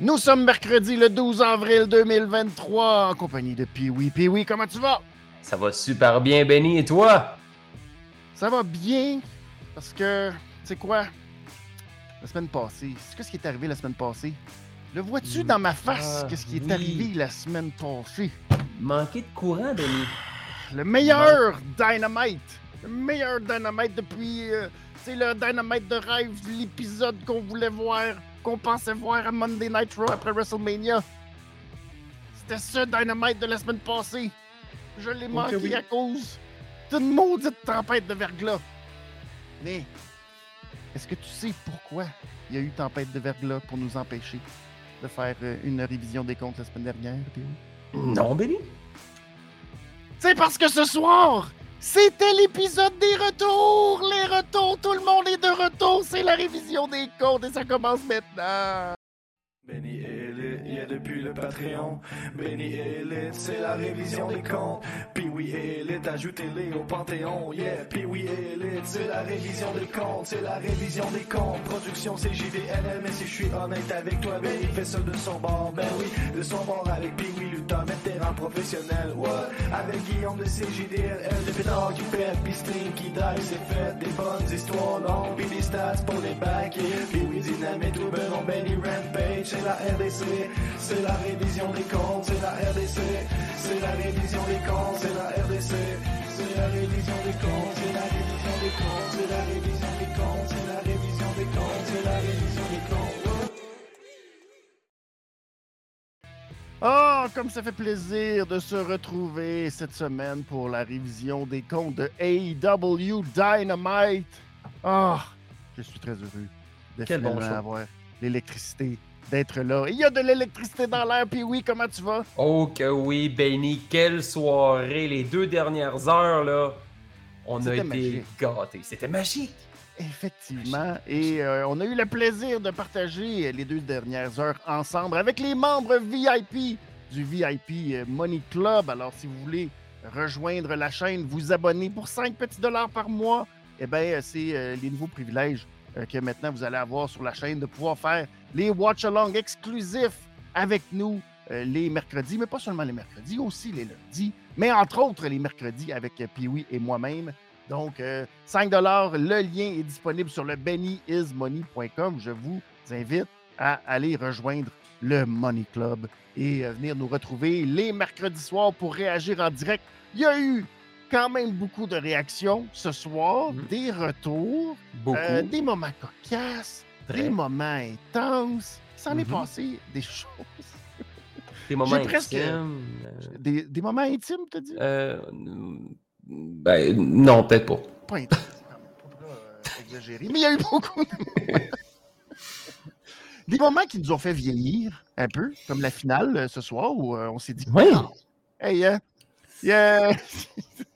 Nous sommes mercredi le 12 avril 2023 en compagnie de Pee-Wee. Pee-Wee, comment tu vas? Ça va super bien, Benny, et toi? Ça va bien parce que, tu sais quoi? La semaine passée, c'est ce qui est arrivé la semaine passée? Le vois-tu dans ma face? Ah, Qu'est-ce qui est oui. arrivé la semaine passée? Manquer de courant, Benny. Le meilleur Dynamite! Le meilleur Dynamite depuis. euh, c'est le Dynamite de rêve, l'épisode qu'on voulait voir, qu'on pensait voir à Monday Night Raw après WrestleMania. C'était ce Dynamite de la semaine passée. Je l'ai manqué oui. à cause d'une maudite tempête de verglas. Mais, est-ce que tu sais pourquoi il y a eu tempête de verglas pour nous empêcher de faire euh, une révision des comptes la semaine dernière, Théo? Non, Benny? C'est parce que ce soir, c'était l'épisode des retours. Les retours, tout le monde est de retour. C'est la révision des comptes et ça commence maintenant. Depuis le Patreon. Benny Elite, c'est la révision des comptes. Puis oui, Elite, ajoutez-les au Panthéon. Yeah, puis oui, Elite, c'est la révision des comptes. C'est la révision des comptes. Production CJDNL, mais si je suis honnête avec toi, Benny fait ça de son bord. Ben oui, de son bord avec puis oui, lutteur, vétéran professionnel. Ouais, avec Guillaume de CJDNL, des pétards qui pètent, puis qui die, c'est fait. Des bonnes histoires longues, puis des stats pour les backers. Puis oui, dynamite ou Benny Rampage, c'est la RDC, c'est la révision des comptes, c'est la RDC, c'est la révision des comptes, c'est la RDC, c'est la révision des comptes, c'est la révision des comptes, c'est la révision des comptes, c'est la révision des comptes, c'est la révision des comptes. Oh, comme ça fait plaisir de se retrouver cette semaine pour la révision des comptes de AEW Dynamite. Ah, je suis très heureux de Quel bon avoir l'électricité, d'être là. Il y a de l'électricité dans l'air, puis oui, comment tu vas? Oh que oui, Benny, quelle soirée! Les deux dernières heures, là, on a été magique. gâtés. C'était magique! Effectivement. Et euh, on a eu le plaisir de partager les deux dernières heures ensemble avec les membres VIP du VIP euh, Money Club. Alors, si vous voulez rejoindre la chaîne, vous abonner pour 5 petits dollars par mois, eh bien, c'est euh, les nouveaux privilèges euh, que maintenant vous allez avoir sur la chaîne de pouvoir faire les watch-alongs exclusifs avec nous euh, les mercredis, mais pas seulement les mercredis, aussi les lundis, mais entre autres les mercredis avec Pee-Wee et moi-même. Donc, euh, 5 Le lien est disponible sur le bennyismoney.com. Je vous invite à aller rejoindre le Money Club et euh, venir nous retrouver les mercredis soirs pour réagir en direct. Il y a eu quand même beaucoup de réactions ce soir, Mhm. des retours, Beaucoup. euh, des moments cocasses. Des moments intenses. Ça en est Mhm. passé des choses. Des moments presque- intimes, euh, Des, des moments intimes, t'as dit? euh, ben, non, peut-être pas. Pas pas euh, exagéré, mais il y a eu beaucoup de Des moments qui nous ont fait vieillir un peu, comme la finale euh, ce soir où on s'est dit Oui. Hey, euh, yeah.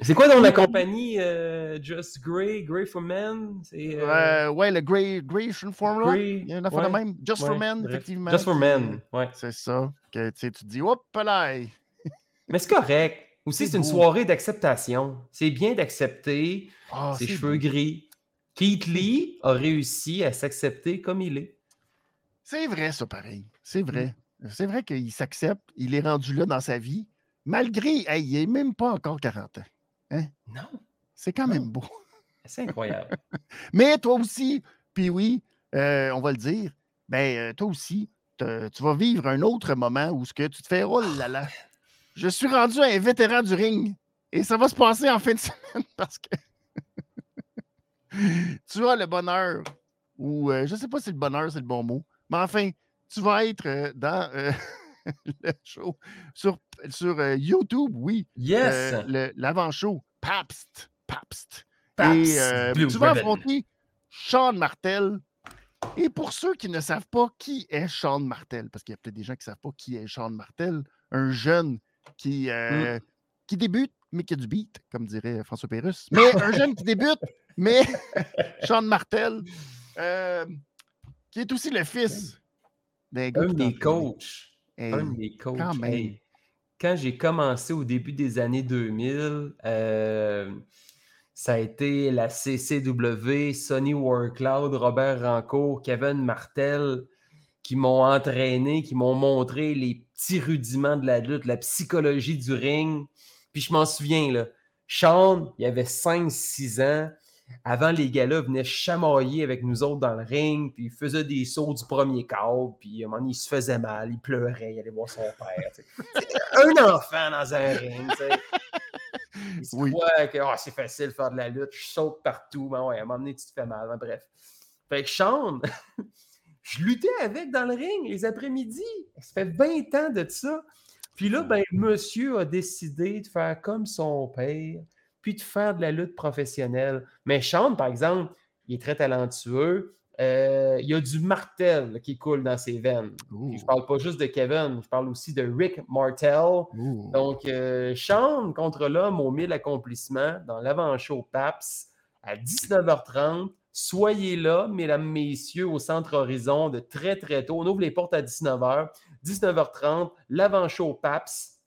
C'est quoi dans la compagnie euh, Just Grey, Grey for Men? Euh, Euh, ouais, le Grey, Grayson Formula. Grey, Il y a une affaire de ouais, même. Just for Men, bref. effectivement. Just for Men, ouais. C'est ça. Que tu te dis, hop là. Mais c'est correct. Aussi, C'est c'est une soirée d'acceptation. C'est bien d'accepter Ah, ses cheveux beau. gris. Keith Lee a réussi à s'accepter comme il est. C'est vrai, ça, pareil. C'est vrai. C'est vrai qu'il s'accepte. Il est rendu là dans sa vie. Malgré, hey, il n'est même pas encore 40 ans. Non, C'est quand Non. même beau. c'est incroyable. Mais toi aussi, puis oui, euh, on va le dire, ben, euh, toi aussi, te- tu vas vivre un autre moment où ce que tu te fais, oh là là, je suis rendu un vétéran du ring et ça va se passer en fin de semaine parce que tu as le bonheur, ou euh, je ne sais pas si le bonheur c'est le bon mot, mais enfin, tu vas être euh, dans le show sur, sur euh, YouTube, oui, Yes! euh, l'avant-show, Pabst, Pabst. Pabst Et euh, tu vas affronter Sean Martel. Et pour ceux qui ne savent pas qui est Sean Martel, parce qu'il y a peut-être des gens qui ne savent pas qui est Sean Martel, un jeune qui, euh, qui débute, mais qui a du beat, comme dirait François Pérusse. Mais un jeune qui débute, mais Sean Martel, qui est aussi le fils d'un gars Un des coachs. Hey, Un des coachs. quand. Hey, quand j'ai commencé au début des années 2000, euh, ça a été la CCW, Sonny Warcloud, Robert Rancourt, Kevin Martel. qui m'ont entraîné, qui m'ont montré les petits rudiments de la lutte, la psychologie du ring. Puis je m'en souviens, là, Sean, il avait 5-6 ans. Avant, les gars-là venaient chamailler avec nous autres dans le ring, puis il faisait des sauts du premier câble, puis à un moment donné, il se faisait mal, il pleurait, il allait voir son père. un enfant dans un ring, tu sais. Il se Oui. que ah, c'est facile de faire de la lutte, je saute partout, mais ouais, à un moment donné, tu te fais mal. hein, bref. Fait que Sean, je luttais avec dans le ring les après-midi. Ça fait 20 ans de ça. Puis là, ben, monsieur a décidé de faire comme son père, puis de faire de la lutte professionnelle. Mais Sean, par exemple, il est très talentueux. Euh, il y a du martel qui coule dans ses veines. Je parle pas juste de Kevin, je parle aussi de Rick Martel. Donc, euh, Sean contre l'homme aux mille accomplissements dans l'avant-show PAPS à 19h30. Soyez là, mesdames, messieurs, au Centre Horizon de très, très tôt. On ouvre les portes à 19h. 19h30, l'avant-show PAPS.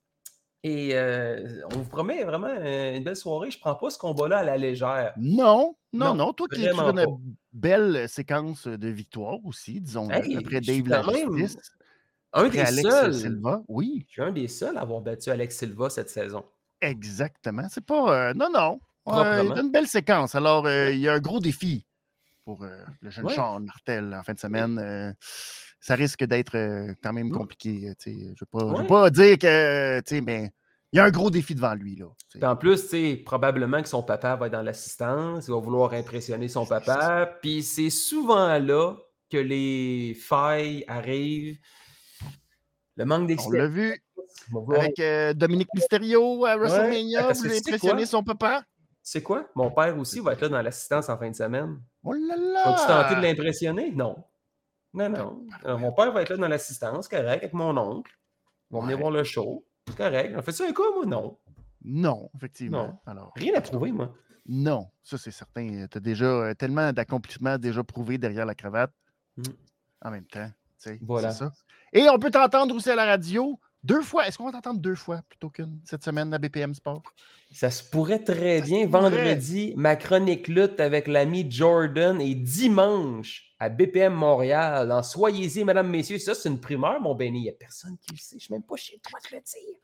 Et euh, on vous promet vraiment euh, une belle soirée. Je ne prends pas ce combat-là à la légère. Non, non, Non, non. Toi qui es une belle séquence de victoire aussi, disons, Hey, après Dave quand même Lajustice, Un après des Alex seuls. Silva. Oui, Je suis un des seuls à avoir battu Alex Silva cette saison. exactement. C'est pas. euh, non, non. Euh, une belle séquence. Alors, euh, il y a un gros défi pour euh, le jeune Ouais. Sean Martel en fin de semaine. Euh, ça risque d'être euh, quand même Mm. compliqué. euh. Je ne veux, pas- je veux Ouais. pas dire que. Mais il y a un gros défi devant lui. Là. Puis en plus, probablement que son papa va être dans l'assistance, il va vouloir impressionner son papa. Puis c'est souvent là que les failles arrivent. Le manque On l'a d'expérience. vu avec euh, Dominique Mysterio à WrestleMania. sais impressionné quoi? son papa? C'est quoi? Mon père aussi va être là dans l'assistance en fin de semaine. Oh là Vas-tu tenter de là! l'impressionner? Non. Non, non. Alors, mon père va être là dans l'assistance, correct, avec mon oncle. Ils vont venir voir le show. Correct. On fait ça un coup, moi? Non. Non, effectivement. Non. Alors, Rien à prouver, moi. non, ça c'est certain. Tu as déjà euh, tellement d'accomplissements déjà prouvés derrière la cravate Mm. en même temps. Voilà. C'est ça. Et on peut t'entendre aussi à la radio deux fois. Est-ce qu'on va t'entendre deux fois plutôt qu'une cette semaine à BPM Sport? Ça se pourrait très Ça bien. pourrait. Vendredi, ma chronique lutte avec l'ami Jordan et dimanche à BPM Montréal. En Soyez-y, mesdames, messieurs. Ça, c'est une primeur, mon Benny. Il n'y a personne qui le sait. Je ne suis même pas chez toi de le dire.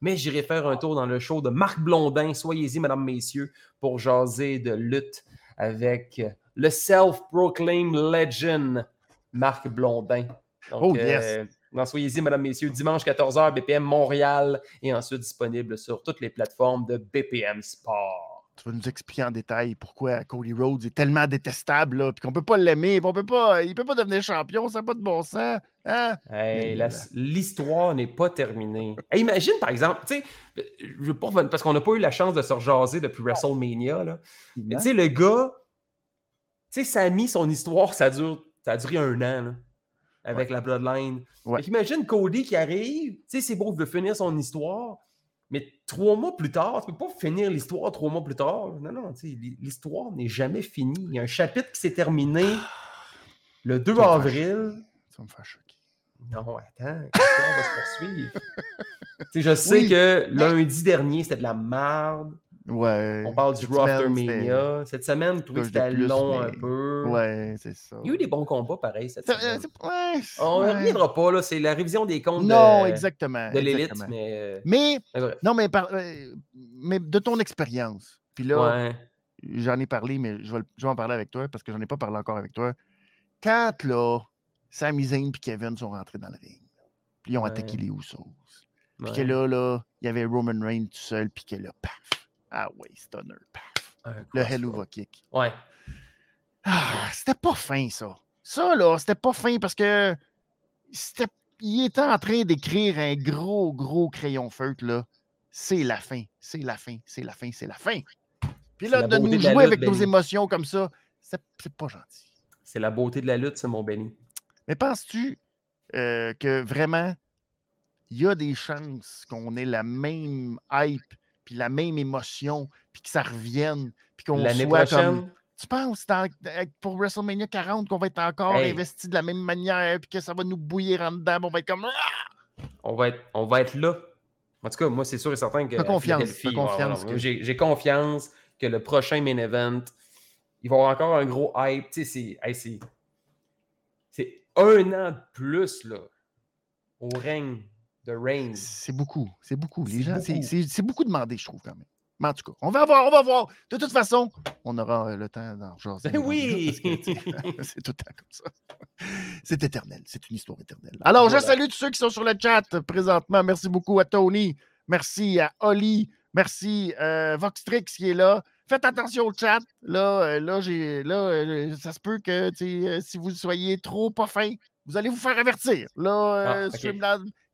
Mais j'irai faire un tour dans le show de Marc Blondin. Soyez-y, mesdames, messieurs, pour jaser de lutte avec le self-proclaimed legend Marc Blondin. Donc, Oh, yes. euh, Soyez-y, mesdames, messieurs, dimanche 14h, BPM Montréal et ensuite disponible sur toutes les plateformes de BPM Sport. Tu vas nous expliquer en détail pourquoi Cody Rhodes est tellement détestable, là, puis qu'on peut pas l'aimer, puis on peut pas, il peut pas devenir champion, ça n'a pas de bon sens. Hein? Hey. L'histoire n'est pas terminée. Hey, imagine, par exemple, tu sais, je veux pas parce qu'on n'a pas eu la chance de se rejaser depuis WrestleMania, là. Mais tu sais, le gars, tu sais, Samy, son histoire, ça, dure, ça a duré un an, là, avec la Bloodline. Ouais. Fait qu'imagine Cody qui arrive, tu sais, c'est beau, il veut finir son histoire, mais trois mois plus tard, tu peux pas finir l'histoire trois mois plus tard. Non, non, l'histoire n'est jamais finie. Il y a un chapitre qui s'est terminé le 2 Ça avril. Ça me fait choquer. Non, attends, l'histoire va se poursuivre. Je sais Oui, que lundi dernier, c'était de la merde. Ouais. On parle du Raw. Cette semaine, c'était plus, long mais- un peu. Ouais, c'est ça. Il y a eu des bons combats pareil cette semaine. ouais, On ne ouais. reviendra pas, là. C'est la révision des comptes Non, de, exactement. de l'élite. Mais, euh, Mais, mais non, mais, par- euh, mais de ton expérience. Puis là, Ouais. j'en ai parlé, mais je vais, je vais en parler avec toi parce que j'en ai pas parlé encore avec toi. Quand là, Sami Zayn et Kevin sont rentrés dans le ring, puis ils ont attaqué les Usos. Puis que là, là, il y avait Roman Reigns tout seul, puis que là, paf. Ah ouais, stunner, paf. Le crossroad. Helluva Kick. Ouais. Ah, c'était pas fin, ça. Ça, là, c'était pas fin parce que c'était, il était en train d'écrire un gros, gros crayon feutre, là. C'est la fin, c'est la fin, c'est la fin, c'est la fin. Puis là, de nous de jouer lutte, avec nos Benny. émotions comme ça, c'est, c'est pas gentil. C'est la beauté de la lutte, c'est mon Benny. Mais penses-tu euh, que vraiment, il y a des chances qu'on ait la même hype, puis la même émotion, puis que ça revienne, puis qu'on soit prochaine, comme... Tu penses dans- pour WrestleMania 40 qu'on va être encore Hey. investi de la même manière, puis que ça va nous bouillir en dedans, on va être comme... Ah! on va, être, on va être là. En tout cas, moi, c'est sûr et certain que. Confiance, confiance que- J'ai confiance que le prochain main event, il va y avoir encore un gros hype. Tu sais, c'est. hey, c'est- c'est- un an de plus là, au règne de. C'est beaucoup. C'est beaucoup. Les C'est gens, c'est- beaucoup. demandé, je trouve, quand même. Mais en tout cas, on va voir, on va voir. De toute façon, on aura euh, le temps d'en. Ben oui! c'est tout le temps comme ça. C'est éternel. C'est une histoire éternelle. Alors, je salue tous ceux qui sont sur le chat présentement. Merci beaucoup à Tony. Merci à Oli. Merci euh, Voxtrix qui est là. Faites attention au chat. Là, euh, là, j'ai, là euh, ça se peut que si vous soyez trop pas fin, vous allez vous faire avertir. Là, Ah,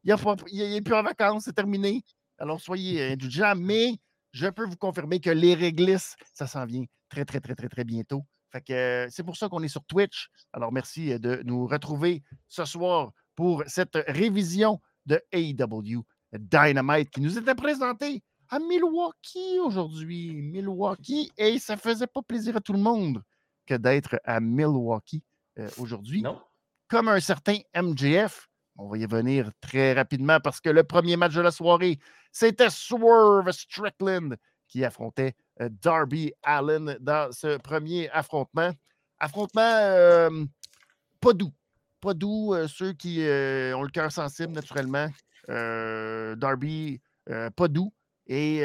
il n'est plus en vacances, c'est terminé. Alors, soyez indulgents, mais je peux vous confirmer que les réglisses, ça s'en vient très, très, très, très, très bientôt. Fait que euh, c'est pour ça qu'on est sur Twitch. Alors, merci euh, de nous retrouver ce soir pour cette révision de AEW Dynamite qui nous était présentée à Milwaukee aujourd'hui. Milwaukee, et ça faisait pas plaisir à tout le monde que d'être à Milwaukee euh, aujourd'hui Non? comme un certain MJF. On va y venir très rapidement parce que le premier match de la soirée, c'était Swerve Strickland qui affrontait euh, Darby Allen dans ce premier affrontement. Affrontement euh, pas doux. Pas doux, euh, ceux qui ont le cœur sensible naturellement. Darby, pas doux. Et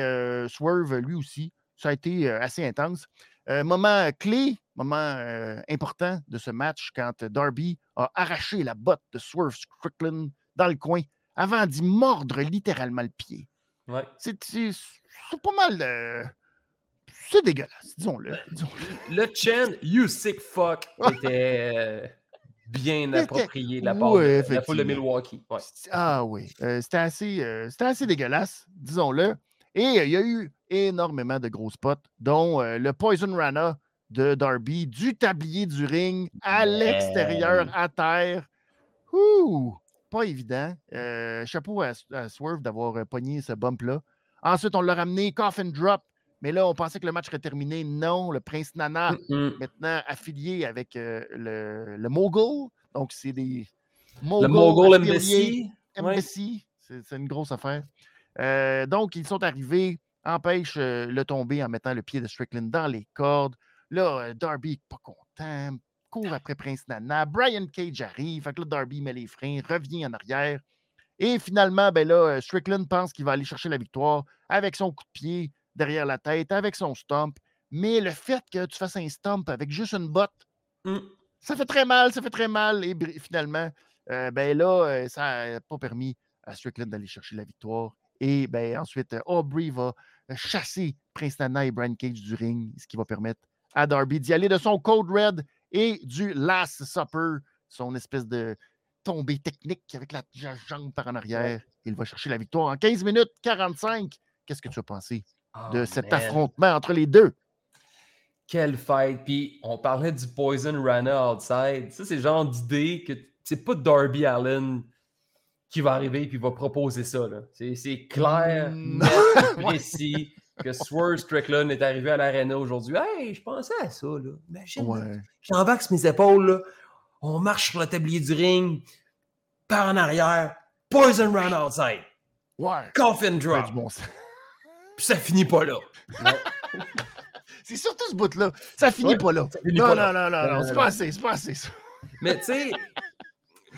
Swerve, lui aussi, ça a été assez intense. Moment clé, moment euh, important de ce match quand Darby a arraché la botte de Swerve Strickland dans le coin avant d'y mordre littéralement le pied. Ouais. C'est pas mal. euh, c'est dégueulasse, disons-le. disons-le. Le chant You sick fuck était euh, bien approprié de la part Ouais, de la foule de. Milwaukee. Ouais. Ah oui, euh, c'était assez, euh, assez dégueulasse, disons-le. Et euh, il y a eu énormément de gros spots, dont euh, le Poison Rana de Darby, du tablier du ring à l'extérieur, à terre. Ouh, pas évident. Euh, chapeau à, à Swerve d'avoir euh, pogné ce bump-là. Ensuite, on l'a ramené coffin drop, mais là, on pensait que le match serait terminé. Non, le Prince Nana Mm-mm. maintenant affilié avec euh, le, le Mogul. Donc, c'est des Le Mogul Embassy. ouais. C'est c'est une grosse affaire. Euh, donc, ils sont arrivés, empêchent le tomber en mettant le pied de Strickland dans les cordes. Là, euh, Darby, pas content, court après Prince Nana. Brian Cage arrive. Fait que là, Darby met les freins, revient en arrière. Et finalement, ben là, euh, Strickland pense qu'il va aller chercher la victoire avec son coup de pied derrière la tête, avec son stomp. Mais le fait que tu fasses un stomp avec juste une botte, Mm. ça fait très mal, ça fait très mal. Et finalement, euh, ben là, euh, ça n'a pas permis à Strickland d'aller chercher la victoire. Et ben ensuite, Aubrey va chasser Prince Nana et Brian Cage du ring, ce qui va permettre à Darby d'y aller de son Code Red et du Last Supper, son espèce de tombée technique avec la ja- jambe par en arrière. Il va chercher la victoire en 15 minutes 45. Qu'est-ce que tu as pensé de Oh, cet man. affrontement entre les deux? Quelle fight. Puis on parlait du Poison Rana outside. Ça, c'est le genre d'idée que c'est pas Darby Allen qui va arriver puis va proposer ça. c'est clair, Mm. net, précis que Swerve Strickland est arrivé à l'arena aujourd'hui. Hey, je pensais à ça. Là. Imagine. Ouais. j'embarque sur mes épaules. Là. On marche sur le tablier du ring, par en arrière, Poison Rana outside, Ouais. coffin drop. bon. Puis ça finit pas là. C'est surtout ce bout-là. Ça finit Ouais, pas là. finit Non, pas non, là. non, non, Non, non, non, c'est pas assez, c'est pas assez ça. Mais tu sais,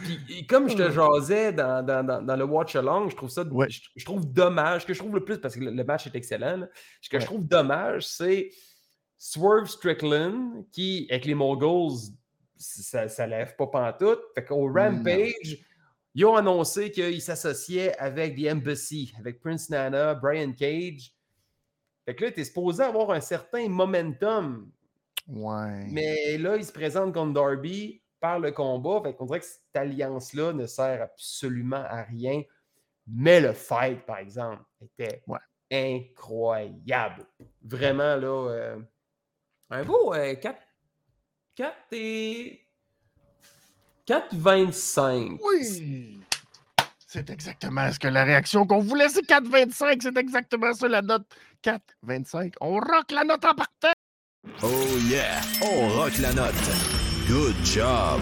puis, et comme je te jasais dans, dans, dans, dans le Watch Along, je trouve ça, Ouais. je, je trouve dommage, ce que je trouve le plus, parce que le, le match est excellent, là, ce que Ouais. je trouve dommage, c'est Swerve Strickland qui, avec les Mongols, ça, ça lève pas pantoute. Fait qu'au Rampage, ils ont annoncé qu'ils s'associaient avec The Embassy, avec Prince Nana, Brian Cage. Fait que là, tu es supposé avoir un certain momentum Ouais. mais là, il se présente contre Darby par le combat. Fait qu'on dirait que cette alliance-là ne sert absolument à rien. Mais le fight, par exemple, était Ouais. incroyable. Vraiment, là, euh, un beau euh, 4, 4 et 4,25. Oui. C'est exactement ce que la réaction qu'on voulait, c'est 4,25. C'est exactement ça la note. 4,25. On rock la note en partant. Oh yeah, on rock la note. Good job.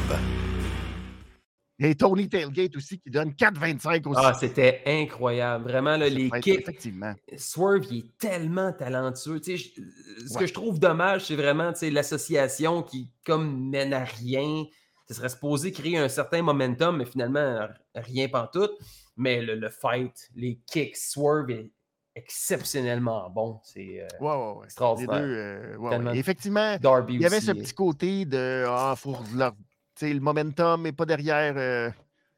Et Tony Tailgate aussi qui donne 4,25 aussi. Ah, c'était incroyable. Vraiment, là, les kicks. Effectivement. Swerve, il est tellement talentueux. Tu sais, je- ce Ouais. que je trouve dommage, c'est vraiment tu sais, l'association qui comme mène à rien. ça serait supposé créer un certain momentum, mais finalement, rien pantoute. Mais le, le fight, les kicks, swerve est exceptionnellement bon. C'est euh, Ouais, ouais, ouais. Les extraordinaire. deux, euh. Effectivement, Darby il y avait aussi, ce euh, petit côté de Ah, faut leur- le momentum n'est pas derrière euh,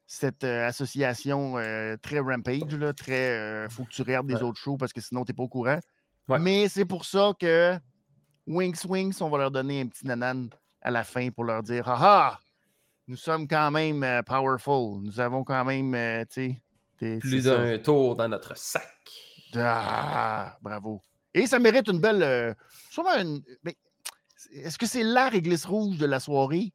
cette association très rampage, là, très faut que tu regardes des autres shows parce que sinon tu n'es pas au courant. Mais c'est pour ça que Wings Wings, on va leur donner un petit nanan à la fin pour leur dire Ah ah, nous sommes quand même powerful. Nous avons quand même, tu sais, des- plus d'un tour dans notre sac. Ah, bravo. Et ça mérite une belle. euh, sûrement une. mais Est-ce que c'est la réglisse rouge de la soirée?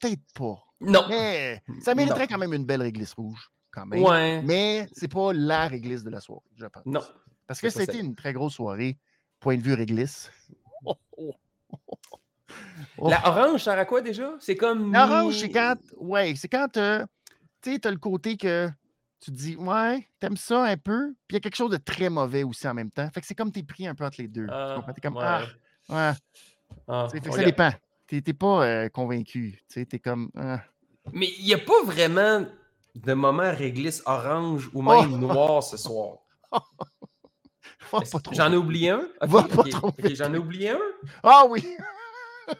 Peut-être pas. Non. Mais ça mériterait Non. quand même une belle réglisse rouge. Quand même. Ouais. Mais c'est pas la réglisse de la soirée, je pense. Non. Parce que c'était une très grosse soirée, point de vue réglisse. Oh, oh, oh, oh. Oh. La orange sert à quoi déjà? C'est comme. L'orange, c'est quand. Ouais, c'est quand euh, tu sais, t'as le côté que tu te dis, ouais, t'aimes ça un peu, puis il y a quelque chose de très mauvais aussi en même temps. Fait que c'est comme t'es pris un peu entre les deux. Ah? T'es comme, ouais. ah, ouais. Ah, fait que ça dépend. T'es pas euh, convaincu. T'es comme, ah. Mais il n'y a pas vraiment de moment réglisse orange ou Oh! même noir ce soir. J'en ai oublié un? J'en ai oublié un? Ah oui! tu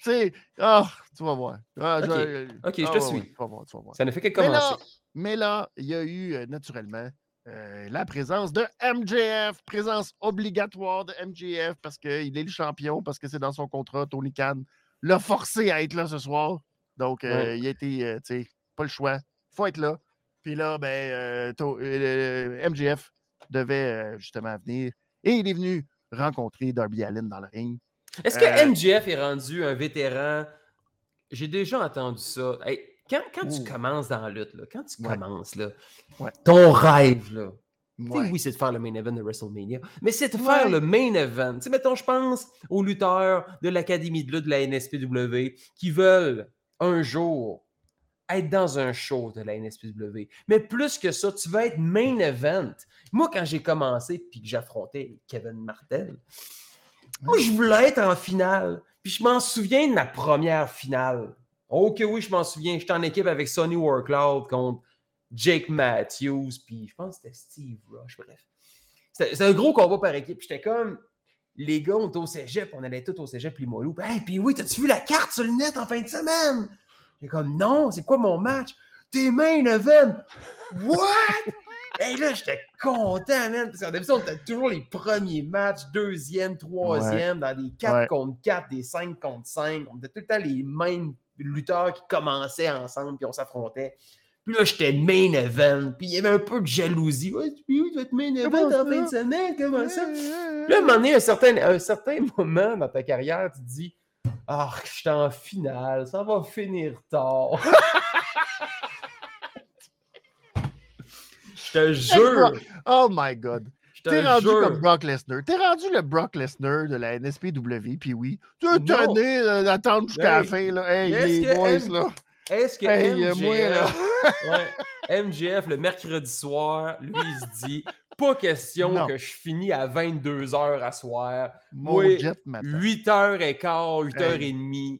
sais, ah, tu vas voir. Ah, Ok. je- te suis. tu vas voir, tu vas voir. Ça ne fait que commencer. Mais là, il y a eu euh, naturellement euh, la présence de MJF, présence obligatoire de MJF parce qu'il est le champion, parce que c'est dans son contrat. Tony Khan l'a forcé à être là ce soir. Donc, euh, Ouais. il a été, euh, tu sais, pas le choix. Il faut être là. Puis là, ben, MJF devait justement venir et il est venu rencontrer Darby Allin dans le ring. Est-ce que MJF est rendu un vétéran? J'ai déjà entendu ça. Hey, quand quand tu commences dans la lutte, là, quand tu Ouais. commences, là, Ouais. ton rêve, là, Ouais. oui, c'est de faire le main event de WrestleMania, mais c'est de faire le main event. Sais, mettons, je pense aux lutteurs de l'Académie de lutte de la NSPW qui veulent un jour être dans un show de la NSPW. Mais plus que ça, tu veux être main event. Moi, quand j'ai commencé puis que j'affrontais Kevin Martel, moi, je voulais être en finale. Puis je m'en souviens de ma première finale. Oh que oui, je m'en souviens. J'étais en équipe avec Sonny Warcloud contre Jake Matthews, puis je pense que c'était Steve Rush, bref. C'était un gros combat par équipe. J'étais comme, les gars, on était au cégep, on allait tous au cégep Limoilou. Hey, puis oui, t'as-tu vu la carte sur le net en fin de semaine? J'ai comme, non, c'est quoi mon match? T'es main event! What? Et là, j'étais content, man, parce qu'en d'habitude, on était toujours les premiers matchs, deuxième, troisième, dans des 4 Ouais. contre 4, des 5 contre 5. On était tout le temps les mêmes lutteurs qui commençaient ensemble, puis on s'affrontait. Puis là, j'étais main event, puis il y avait un peu de jalousie. Ouais, puis oui, tu vas être main event en fin de semaine, comment ça? Puis là, à un moment donné, un certain, un certain moment dans ta carrière, tu te dis Ah, je suis en finale, ça va finir tard. je te jure, Oh my God. T'es rendu jure. comme Brock Lesnar. T'es rendu le Brock Lesnar de la NSPW, puis oui. Tu tanné euh, d'attendre jusqu'à la fin, là. Hey, est-ce les que boys, M- là. Est-ce que Hey, MJF, moi, là. ouais, MJF, le mercredi soir, lui, il se dit Pas question Non. que je finis à 22h à soir. M'attend. 8h15, 8h30,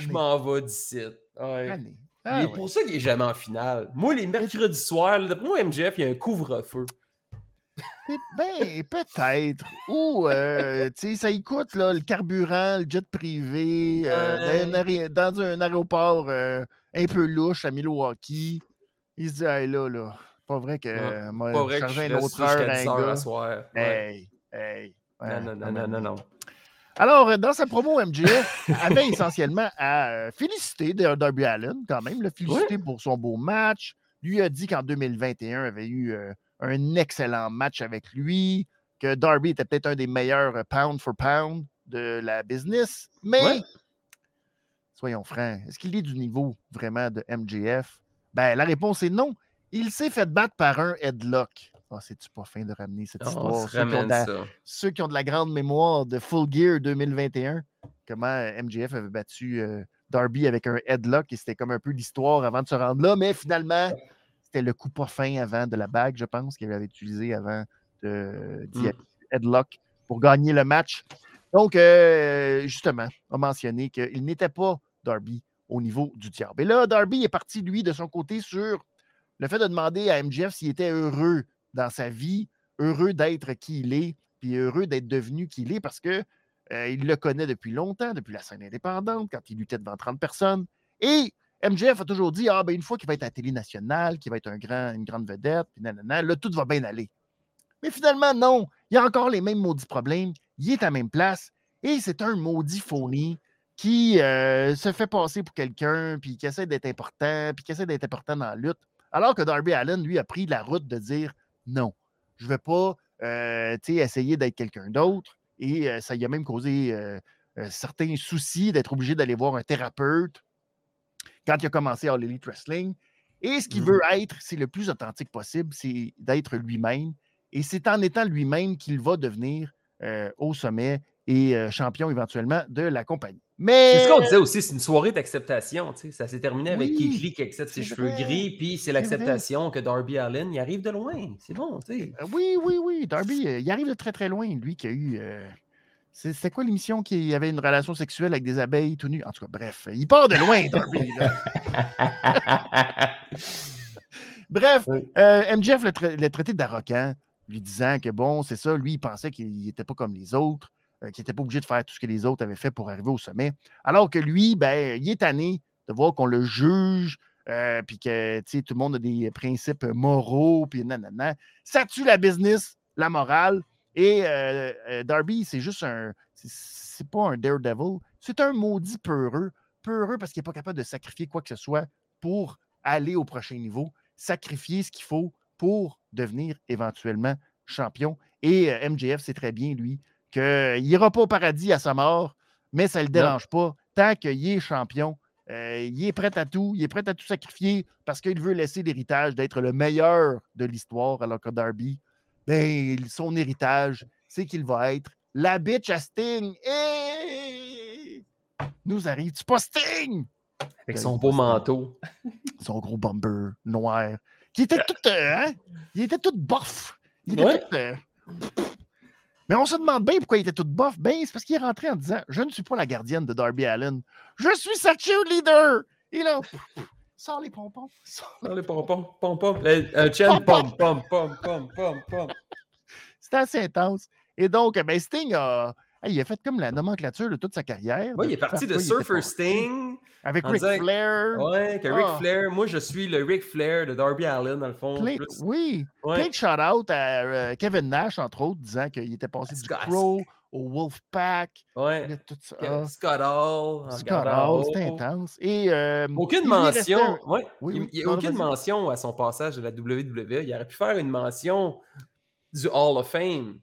je m'en vais d'ici. Ouais. Ah, est ouais. pour ça qu'il est jamais en finale. Moi, les mercredis soirs, d'après moi, MJF, il y a un couvre-feu. Ben, peut-être. Ou, euh, tu sais, ça y coûte, là, le carburant, le jet privé, euh, Ouais. dans, un aré- dans un aéroport euh, un peu louche à Milwaukee. Il se dit, hey, là, là, pas vrai que Ouais, moi, Pas vrai que je une autre heure jusqu'à à 10 un gars. à soir. Ouais. Hey, hey. Non, non, non, non, non, non. Alors, dans sa promo, MJF avait essentiellement à féliciter Darby Allen, quand même, le féliciter pour son beau match. Lui a dit qu'en 2021, il avait eu un excellent match avec lui, que Darby était peut-être un des meilleurs euh, pound for pound de la business. Mais, Ouais. soyons francs, est-ce qu'il est du niveau vraiment de MJF? Ben, la réponse est non. Il s'est fait battre par un headlock. Ah, c'est-tu pas fin de ramener cette On histoire? Ceux qui ont de ramène la- ça. ceux qui ont de la grande mémoire de Full Gear 2021, comment euh, MJF avait battu euh, Darby avec un headlock et c'était comme un peu l'histoire avant de se rendre là, mais finalement, c'était le coup pas fin avant de la bague, je pense, qu'il avait utilisé avant de, d'y Mm. headlock pour gagner le match. Donc, euh, justement, a mentionné qu'il n'était pas Darby au niveau du diable. Et là, Darby est parti, lui, de son côté, sur le fait de demander à MJF s'il était heureux dans sa vie, heureux d'être qui il est, puis heureux d'être devenu qui il est parce que euh, il le connaît depuis longtemps, depuis la scène indépendante, quand il luttait devant 30 personnes. Et MJF a toujours dit Ah, ben une fois qu'il va être à la télé nationale, qu'il va être un grand, une grande vedette, nanana, là, tout va bien aller. Mais finalement, non. Il y a encore les mêmes maudits problèmes. Il est à la même place. Et c'est un maudit phony qui euh, se fait passer pour quelqu'un, puis qui essaie d'être important, puis qui essaie d'être important dans la lutte. Alors que Darby Allen, lui, a pris la route de dire non, je ne vais pas euh, essayer d'être quelqu'un d'autre. Et euh, ça lui a même causé certains soucis d'être obligé d'aller voir un thérapeute quand il a commencé All Elite Wrestling. Et ce qu'il mmh veut être, c'est le plus authentique possible, c'est d'être lui-même. Et c'est en étant lui-même qu'il va devenir au sommet et champion éventuellement de la compagnie. Mais... C'est ce qu'on disait aussi, c'est une soirée d'acceptation. Ça s'est terminé avec Keith Lee qui accepte ses cheveux gris, puis c'est l'acceptation que Darby Allen, il arrive de loin. C'est bon, tu sais. Oui, oui, oui. Darby, il arrive de très, très loin. Lui qui a eu. C'était quoi l'émission qui avait une relation sexuelle avec des abeilles tout nues? En tout cas, bref, il part de loin, Darby. bref, MJF l'a traité d'arrogant, lui disant que bon, c'est ça, lui, il pensait qu'il n'était pas comme les autres. Euh, qui n'était pas obligé de faire tout ce que les autres avaient fait pour arriver au sommet. Alors que lui, ben, il est tanné de voir qu'on le juge, euh, puis que tout le monde a des principes moraux, puis nanana. Ça tue la business, la morale. Et euh, Darby, c'est juste un. C'est pas un daredevil, c'est un maudit peureux. Peureux parce qu'il n'est pas capable de sacrifier quoi que ce soit pour aller au prochain niveau, sacrifier ce qu'il faut pour devenir éventuellement champion. Et MJF, c'est très bien, lui, qu'il n'ira pas au paradis à sa mort, mais ça ne le dérange pas. Tant qu'il est champion, euh, il est prêt à tout, il est prêt à tout sacrifier parce qu'il veut laisser l'héritage d'être le meilleur de l'histoire, alors que Darby, ben, son héritage, c'est qu'il va être la bitch à Sting. Et nous arrive-tu pas Sting? Avec son beau manteau. Son gros bomber noir. Qui était tout. Euh, hein? Il était tout bof. Il était tout. Euh, mais on se demande bien pourquoi il était tout bof. Ben, c'est parce qu'il est rentré en disant Je ne suis pas la gardienne de Darby Allen. Je suis sa cheerleader. Et là, sort les pompons. Sors les pompons. Pompons. Un chien, pom, pom, pom, pom, pom, pom. C'était assez intense. Et donc, ben, Sting a, il a fait comme la nomenclature de toute sa carrière. Oui, il est parti de Surfer Sting. Avec Ric Flair. Oui, que Ric ah. Flair. Moi, je suis le Ric Flair de Darby Allen, dans le fond. Oui. Plein de shout-out à euh, Kevin Nash, entre autres, disant qu'il était passé du Crow au Wolfpack. Ouais. Scott Hall. Scott Hall, c'était intense. Et, euh, aucune mention. Ouais. Oui, il n'y a aucune mention à son passage de la WWE. Il aurait pu faire une mention du Hall of Fame.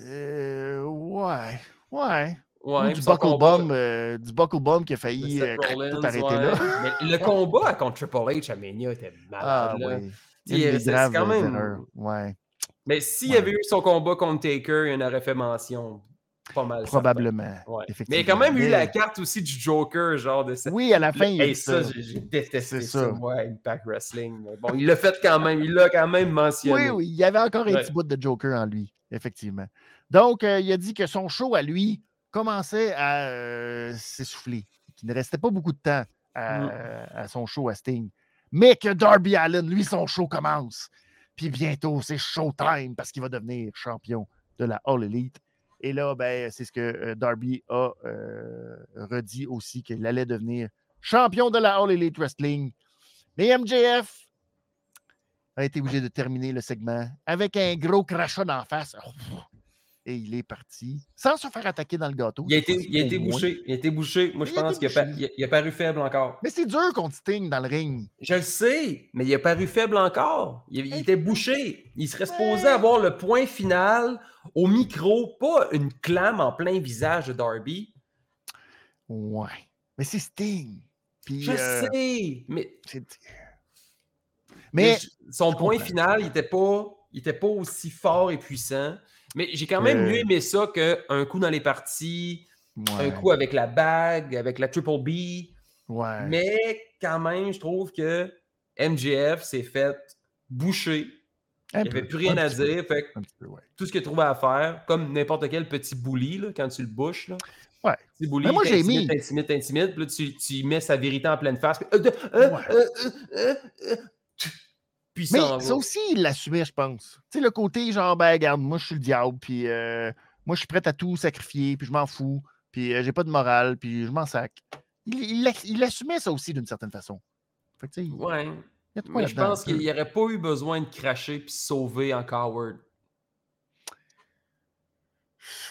Euh, ouais. Ouais. Ouais, du, buckle bomb, euh, du buckle bomb qui a failli euh, tout arrêter là. Mais le combat contre Triple H à Mania était malade. Ah, là. Oui. C'est quand même. Ouais. Mais s'il y avait eu son combat contre Taker, il en aurait fait mention. Pas mal. Probablement. Ouais. Mais il a quand même eu la carte aussi du Joker, genre de Oui, à la fin, il ça. J'ai détesté ça, moi, Impact Wrestling. bon, il l'a fait quand même. Il l'a quand même mentionné. Oui, oui. Il y avait encore un petit bout de Joker en lui, effectivement. Donc, euh, il a dit que son show à lui commençait à euh, s'essouffler, qu'il ne restait pas beaucoup de temps mmh. à, son show à Sting. Mais que Darby Allen, lui, son show commence. Puis bientôt, c'est showtime parce qu'il va devenir champion de la All Elite. Et là, ben, c'est ce que euh, Darby a redit aussi, qu'il allait devenir champion de la All Elite Wrestling. Mais MJF a été obligé de terminer le segment avec un gros crachat d'en face et il est parti sans se faire attaquer dans le gâteau. Il a été, il a été bouché. Il a été bouché. Moi, je pense qu'il a, il a, paru faible encore. Mais c'est dur qu'on Sting dans le ring. Je le sais, mais il a paru faible encore. Il, était bouché. Il serait supposé avoir le point final au micro, pas une clame en plein visage de Darby. Ouais. Mais c'est Sting. je euh, sais, mais. Mais, son point final, il n'était pas, pas aussi fort et puissant. Mais j'ai quand même mieux aimé ça qu'un coup dans les parties, un coup avec la bague, avec la Triple B. Ouais. Mais quand même, je trouve que MJF s'est fait boucher. il n'y avait plus rien à dire. Fait tout ce qu'il trouvait à faire, comme n'importe quel petit bully, là, quand tu le bouches. Là, Ouais. Moi, j'ai mis- T'intimides, t'intimides, puis là, tu, tu mets sa vérité en pleine face. Puis, euh, de- euh, Ouais. Mais ça aussi, il l'assumait, je pense. Tu sais, le côté genre, ben, regarde, moi, je suis le diable, puis euh, moi, je suis prêt à tout sacrifier, puis je m'en fous, puis euh, j'ai pas de morale, puis je m'en sac. Il, il, il assumait ça aussi d'une certaine façon. Fait que, tu sais, il Ouais. Mais je pense qu'il n'y aurait pas eu besoin de cracher puis sauver en coward.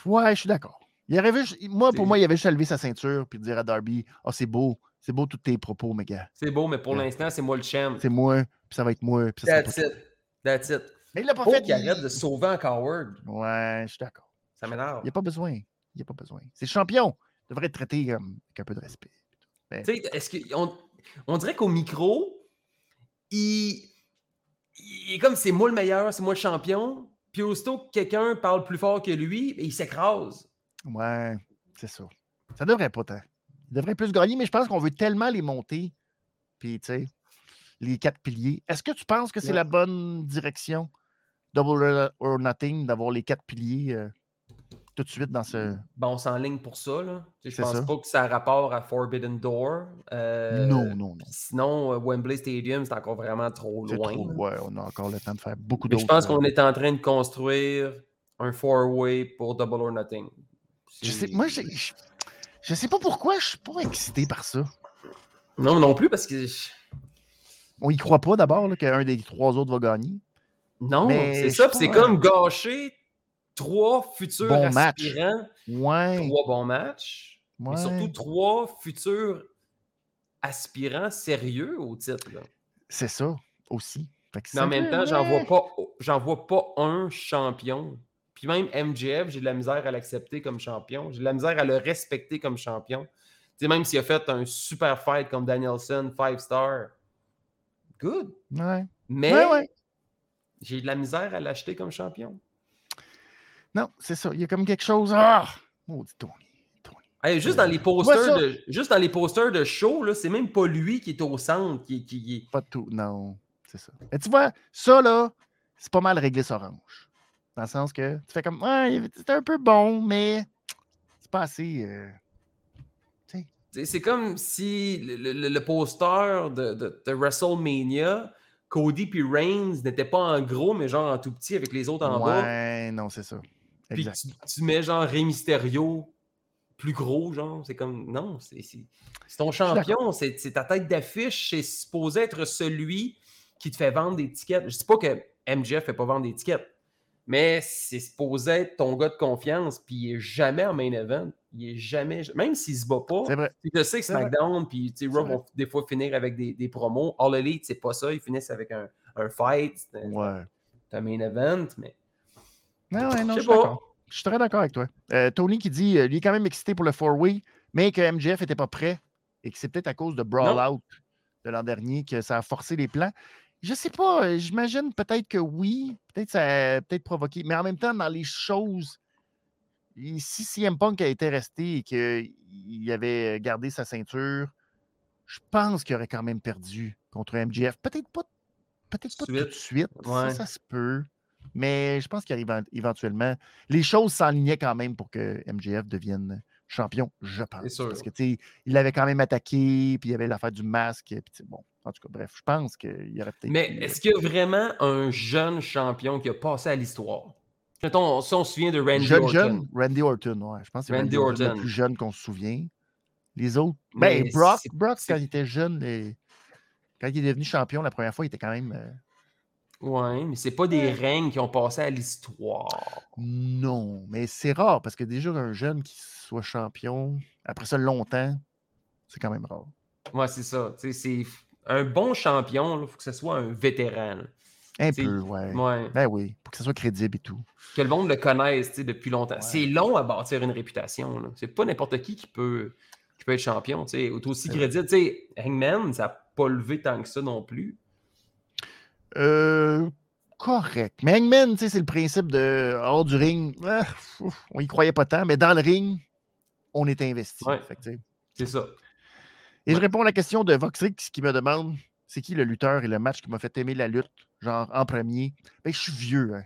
Ouais, je suis d'accord. Il aurait vu, moi, pour moi, il avait juste à lever sa ceinture, puis dire à Darby, ah, c'est beau, c'est beau tous tes propos, mes gars. C'est beau, mais pour Ouais. l'instant, c'est moi le champ. C'est moi, puis ça va être moi, puis ça That's it. That's it. Mais il l'a pas fait. qu'il il- arrête de sauver en coward. Ouais, je suis d'accord. Ça m'énerve. Il n'y a pas besoin. Il n'y a pas besoin. C'est le champion. Il devrait être traité comme, avec un peu de respect. Tu sais, est-ce que on, dirait qu'au micro, il, il est comme c'est moi le meilleur, c'est moi le champion. Puis aussitôt que quelqu'un parle plus fort que lui, ben, il s'écrase. Ouais, c'est ça. Ça devrait pas tant. Il devrait plus gagner, mais je pense qu'on veut tellement les monter. Puis, tu sais, les quatre piliers. Est-ce que tu penses que c'est Ouais. la bonne direction, Double or- Nothing, d'avoir les quatre piliers euh, tout de suite dans ce. Ben, on s'enligne pour ça. Là. Tu sais, Je pense ça. pas que ça a rapport à Forbidden Door. Euh, non, non, non. Sinon, euh, Wembley Stadium, c'est encore vraiment trop loin. trop- ouais, on a encore le temps de faire beaucoup d'autres. je pense qu'on est en train de construire un four-way pour Double or Nothing. Je sais, moi, je, je sais pas pourquoi je suis pas excité par ça. Non, non plus, parce que. On y croit pas d'abord qu'un des trois autres va gagner. Non, c'est ça, c'est comme gâcher trois futurs Bon match. aspirants, Ouais. trois bons matchs, ouais. mais surtout trois futurs aspirants sérieux au titre. C'est ça aussi. Mais en même temps, j'en vois pas, j'en vois pas un champion. Puis même MJF, j'ai de la misère à l'accepter comme champion. J'ai de la misère à le respecter comme champion. Tu sais, même s'il a fait un super fight comme Danielson, 5 star, good. Ouais. Mais Ouais, ouais. j'ai de la misère à l'acheter comme champion. Non, c'est ça. Il y a comme quelque chose. Ah! Maudit Tony. Tony. Hey, juste, dans les posters de, juste dans les posters de show, c'est même pas lui qui est au centre. Qui, qui, qui- Pas tout. Non, c'est ça. Mais tu vois, ça, là, c'est pas mal réglé orange. Dans le sens que tu fais comme. Ouais, c'était un peu bon, mais c'est pas assez. euh, C'est comme si le, le- le poster de, de- de WrestleMania, Cody puis Reigns n'était pas en gros, mais genre en tout petit avec les autres en bas. Ouais, non, c'est ça. Puis tu, tu mets genre Rey Mysterio plus gros, genre. C'est comme. Non, c'est ton champion, c'est c'est ta tête d'affiche, c'est supposé être celui qui te fait vendre des tickets. Je dis pas que MJF fait pas vendre des tickets, mais c'est supposé être ton gars de confiance, puis il est jamais en main event. Il est jamais. Même s'il se bat pas. Vrai. Je sais que. SmackDown, puis tu sais, Raw vont des fois finir avec des, des promos. All Elite, c'est pas ça. Ils finissent avec un, un fight. C'est Ouais. un main event, mais. Non, ouais, non, Je suis très d'accord avec toi. Euh, Tony qui dit euh, lui est quand même excité pour le four-way, mais que MJF n'était pas prêt et que c'est peut-être à cause de Brawl Non. Out de l'an dernier que ça a forcé les plans. Je sais pas, euh, j'imagine peut-être que oui, peut-être ça a peut-être provoqué, mais en même temps, dans les choses, si CM Punk a été resté et qu'il avait gardé sa ceinture, je pense qu'il aurait quand même perdu contre MJF. Peut-être pas, peut-être pas tout de Suite. Ça, ça se peut. Mais je pense qu'éventuellement, éventuellement, les choses s'enlignaient quand même pour que MJF devienne champion, je pense. sûr. Parce que, tu sais, il l'avait quand même attaqué, puis il y avait l'affaire du masque. Puis, bon, en tout cas, bref, je pense qu'il y aurait peut-être. Mais euh, est-ce qu'il y a vraiment un jeune champion qui a passé à l'histoire? Mettons, si on se souvient de Randy jeune, Orton. jeune, Randy Orton, ouais. Je pense que c'est Randy Randy Orton, Orton. le plus jeune qu'on se souvient. Les autres. Mais Ben, Brock, Brock quand il était jeune, quand il est devenu champion la première fois, il était quand même. euh, Ouais, mais c'est pas des règnes qui ont passé à l'histoire. Non, mais c'est rare parce que déjà un jeune qui soit champion, après ça longtemps, c'est quand même rare. Ouais, c'est ça. C'est un bon champion, il faut que ce soit un vétéran. là. Un peu, ouais. Ouais. Ben oui, pour que ça soit crédible et tout. Que le monde le connaisse depuis longtemps. Ouais. C'est long à bâtir une réputation. C'est pas n'importe qui qui peut, qui peut être champion. tu sais. Est aussi crédible. Hangman, ça n'a pas levé tant que ça non plus. Euh, correct. Mais Hangman, tu sais, c'est le principe de hors du ring. ah, ouf, on y croyait pas tant, mais dans le ring, on est investi. Ouais. C'est ça. Et je réponds à la question de Voxrix qui me demande c'est qui le lutteur et le match qui m'a fait aimer la lutte, genre en premier? Ben, je suis vieux, hein.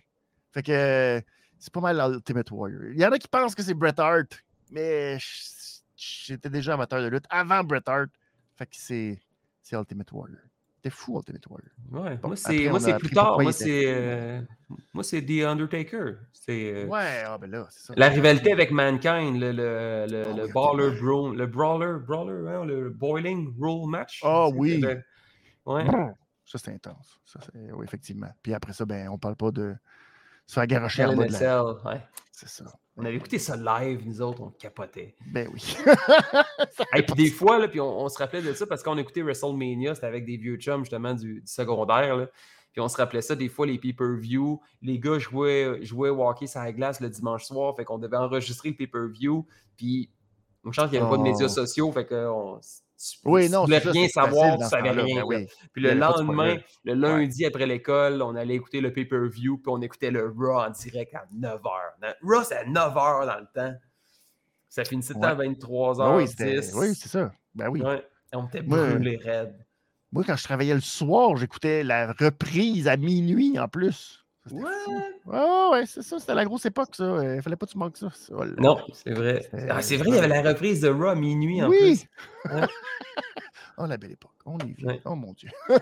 Fait que c'est pas mal l'Ultimate Warrior. Il y en a qui pensent que c'est Bret Hart mais j'étais déjà amateur de lutte avant Bret Hart. Fait que c'est c'est Ultimate Warrior. C'était fou, Ultimate Warrior. Ouais, Bon, moi, c'est, moi, c'est plus tard. Moi, c'est, euh, moi, c'est The Undertaker. C'est euh, Ouais, ah ben là, c'est ça. la rivalité avec Mankind, le, le, le, Ah le Baller ok. Bro, le Brawler, Brawler, hein, le Boiling Rule Match. Ah C'est oui. le- Ouais. Ça, c'est intense. Ça, c'est- oui, effectivement. Puis après ça, ben, on parle pas de se faire garocher en bas de la... Ouais. C'est ça. On avait écouté ça live, nous autres, on capotait. Ben oui. Et puis des fois, là, puis on, on se rappelait de ça parce qu'on écoutait WrestleMania, c'était avec des vieux chums justement du, du secondaire. là. Puis on se rappelait ça des fois, les pay-per-view. Les gars jouaient, jouaient hockey sur la glace le dimanche soir, fait qu'on devait enregistrer le pay-per-view. Puis une chance qu'il n'y avait pas de médias Oh. sociaux, fait qu'on. Tu- Oui, tu non, voulais c'est ça, rien savoir, tu savais rien. ben oui. Puis le lendemain, le lundi après l'école, on allait écouter le pay-per-view, puis on écoutait le Raw en direct à 9h. Raw, c'est à 9h dans le temps. Ça finissait temps à Ben 23h10. oui, oui, c'est ça. Ben oui. Ouais. On était brûlés raides. Moi, quand je travaillais le soir, j'écoutais la reprise à minuit en plus. Ouais, ouais, c'est ça. C'était la grosse époque, ça. Il fallait pas que tu manques ça. Non, c'est vrai. Ah, c'est vrai, il y avait la reprise de Raw minuit en oui! plus. Ouais. oh, la belle époque. On est vieux. Ouais. Oh mon Dieu.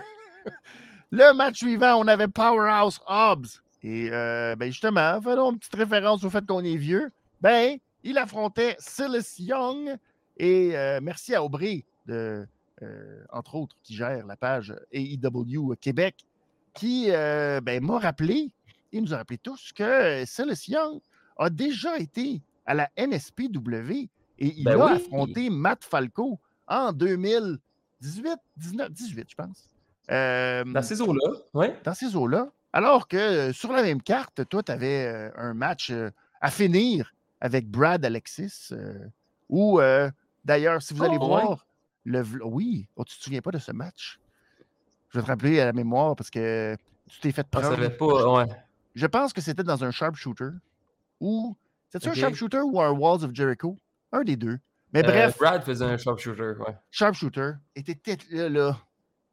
le match suivant, on avait Powerhouse Hobbs. Et euh, ben justement, faisons une petite référence au fait qu'on est vieux. Ben, il affrontait Silas Young. Et euh, merci à Aubry, de, euh, entre autres, qui gère la page AEW Québec, qui euh, ben, m'a rappelé, il nous a rappelé tous que Silas Young a déjà été à la NSPW et il Ben a oui. affronté Matt Falco en 2018, 19, 18, je pense. Euh, Dans ces eaux-là, ouais. dans ces eaux-là. Alors que euh, sur la même carte, toi, tu avais un match euh, à finir avec Brad Alexis. euh, euh, d'ailleurs, si vous Oh, allez ouais. voir le. Oui, oh, tu te souviens pas de ce match? Je vais te rappeler à la mémoire parce que tu t'es fait prendre. savait pas, ouais. Je pense que c'était dans un sharpshooter. Ou. C'était-tu Ok. un sharpshooter ou un Walls of Jericho? Un des deux. Mais Euh, bref, Brad faisait un sharpshooter, ouais. sharpshooter, et t'étais là, là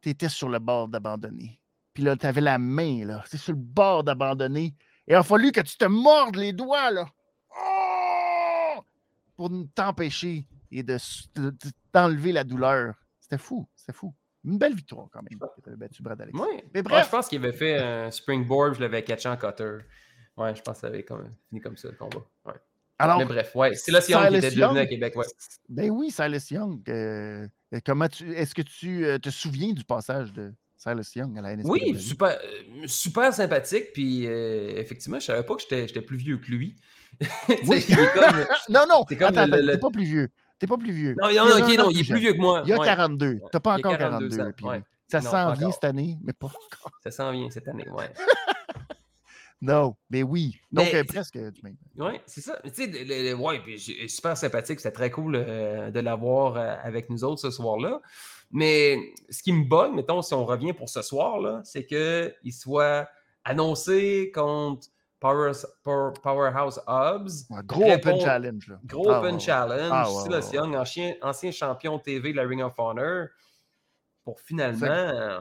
t'étais sur le bord d'abandonner. Puis là, t'avais la main, là. C'est sur le bord d'abandonner. Et il a fallu que tu te mordes les doigts, là. Oh! Pour t'empêcher et de t'enlever la douleur. C'était fou, c'était fou. Une belle victoire, quand même. battu Brad. Mais Ah, bref. je pense qu'il avait fait un springboard, je l'avais catché en cutter. Ouais, je pense que ça avait comme, fini comme ça, le combat. Ouais. Alors, Mais bref, ouais. C'est là Young qui était devenu Young, à Québec, ouais. Ben oui, Silas Young. euh, comment tu, est-ce que tu euh, te souviens du passage de Silas Young à la NSPW? Oui, super, euh, super sympathique. Puis euh, effectivement, je savais pas que j'étais plus vieux que lui. Oui. comme- Non, non, C'est comme attends, le- attends, le- t'es pas plus vieux. T'es pas plus vieux. Non, non, il est plus vieux que moi. Il y a ouais. 42. T'as pas encore 42 42. ans, puis ouais. Ça s'en vient cette année, mais pas encore. Ça s'en vient cette année, ouais. Non, mais oui. Donc, Mais euh, presque. Oui, c'est ça. Tu sais, le- ouais, puis super sympathique. C'était très cool euh, de l'avoir euh, avec nous autres ce soir-là. Mais ce qui me bug, mettons, si on revient pour ce soir-là, c'est qu'il soit annoncé contre Power, Power- Powerhouse. Un gros Répond- open challenge. Là. Gros Ah, Open ouais. Challenge. Ah, Silas ouais, Young, ancien, ancien champion TV de la Ring of Honor. Pour finalement, euh,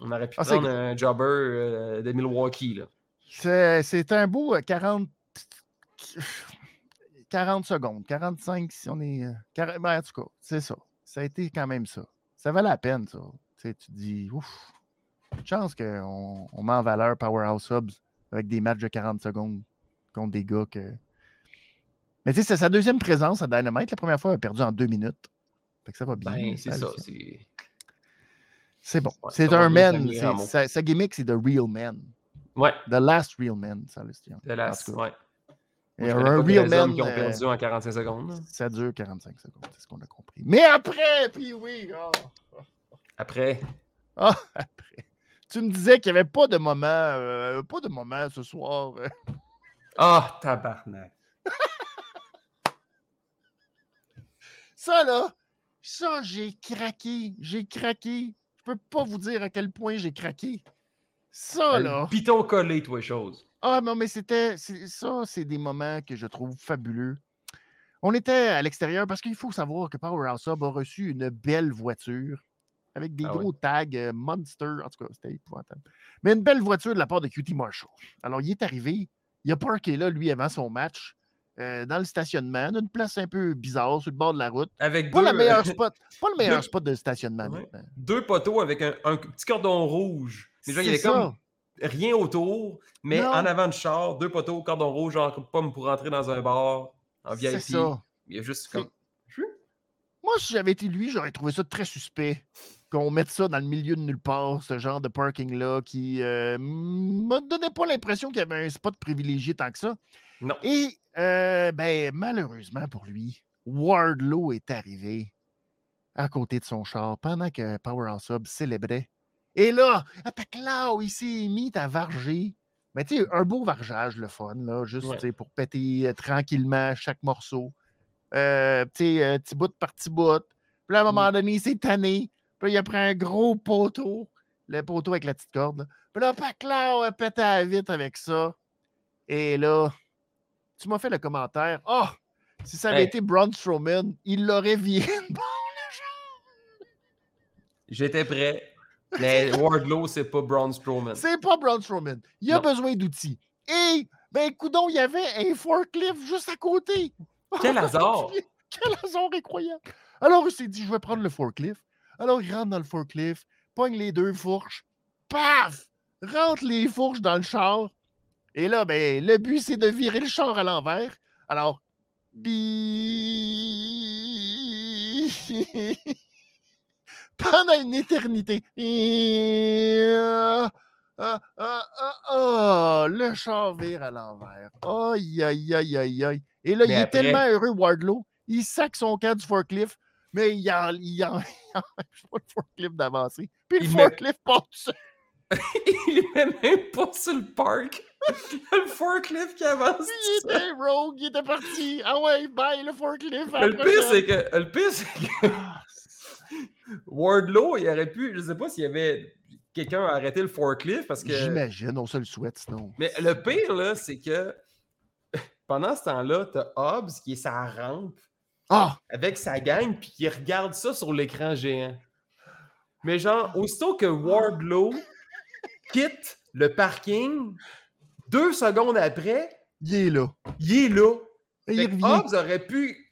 on aurait pu Ah, prendre un jobber euh, de Milwaukee. C'est un beau euh, 40... 40 secondes. 45 si on est. euh, quar- ben, en tout cas, c'est ça. Ça a été quand même ça. Ça valait la peine, ça. Tu sais, tu te dis, ouf, chance qu'on on met en valeur Powerhouse Subs avec des matchs de 40 secondes contre des gars que. Mais tu sais, c'est sa deuxième présence à Dynamite. La première fois, elle a perdu en deux minutes. Fait que ça va bien. Ben, c'est ça. c'est- bon. Ouais, c'est un man. Sa, sa gimmick, c'est The Real Man. Ouais, The Last Real Man, ça, le style. de la. En tout cas, Ouais. Et un pas Real Man, qui ont euh, perdu en 45 secondes. ça dure 45 secondes, c'est ce qu'on a compris. Mais après, puis oui, ah, Après, ah, après. Tu me disais qu'il n'y avait pas de moment, euh, pas de moment ce soir. euh. ah, tabarnak. Ça, là, ça, j'ai craqué, j'ai craqué. Je peux pas vous dire à quel point j'ai craqué. Ça, là. Piton collé, toi, chose. Ah non, mais c'était. Ça, c'est des moments que je trouve fabuleux. On était à l'extérieur parce qu'il faut savoir que Powerhouse Hub a reçu une belle voiture avec des Ah gros tags euh, Monster. En tout cas, c'était épouvantable. Mais une belle voiture de la part de QT Marshall. Alors, il est arrivé, il a parké là, lui, avant son match. euh, dans le stationnement, d'une place un peu bizarre sur le bord de la route. Avec Pas deux, le meilleur euh, spot. Pas le meilleur deux- spot de stationnement. Ouais. deux poteaux avec un, un petit cordon rouge. Mais genre, il y avait comme rien autour, mais Non. en avant du char, deux poteaux, cordon rouge, genre comme pour rentrer dans un bar en C'est VIP. ça. Il y a juste comme. Moi, si j'avais été lui, j'aurais trouvé ça très suspect qu'on mette ça dans le milieu de nulle part, ce genre de parking-là, qui euh, me donnait pas l'impression qu'il y avait un spot privilégié tant que ça. Non. Et euh, ben, malheureusement pour lui, Wardlow est arrivé à côté de son char pendant que Powerhouse Hub célébrait. Et là, Apaclao, il s'est mis à varger. Mais tu sais, un beau vargeage, le fun, là, juste Ouais. pour péter euh, tranquillement chaque morceau. Euh, tu sais, petit bout par petit bout. Puis là, à un moment donné, il s'est tanné. Puis il a pris un gros poteau, le poteau avec la petite corde. là. Puis là, Paclao a pété à la vitre avec ça. Et là, tu m'as fait le commentaire. Oh, si ça avait Hey. été Braun Strowman, il l'aurait viré. J'étais prêt. Mais Wardlow, c'est pas Braun Strowman. C'est pas Braun Strowman. Il a Non. besoin d'outils. Et, ben, coudon, il y avait un forklift juste à côté. Quel hasard! Quel hasard incroyable! Alors, il s'est dit, je vais prendre le forklift. Alors, il rentre dans le forklift, pogne les deux fourches, paf! Rentre les fourches dans le char. Et là, ben, le but, c'est de virer le char à l'envers. Alors, bi- pendant une éternité. Ah, ah, ah, ah, le char vire à l'envers. Aïe, aïe, aïe, aïe, aïe. Et là, Mais il est tellement heureux, Wardlow. Il sac son camp du forklift, mais il en, il en, empêche pas le forklift d'avancer. Puis le Il met- forklift part tout seul. Il est même pas sur le parc. le forklift qui avance. Il était rogue, il était parti. Ah ouais, bye, le forklift. Le pire, c'est que, le pire, c'est que Wardlow, il aurait pu, je sais pas s'il y avait quelqu'un à arrêter le forklift parce que. J'imagine, on se le souhaite sinon. Mais le pire, là, c'est que pendant ce temps-là, t'as Hobbs qui est sa rampe Ah! avec sa gang puis qui regarde ça sur l'écran géant. Mais genre, aussitôt que Wardlow quitte le parking, deux secondes après, Il est là. il est là. Il Fait. Hobbs aurait pu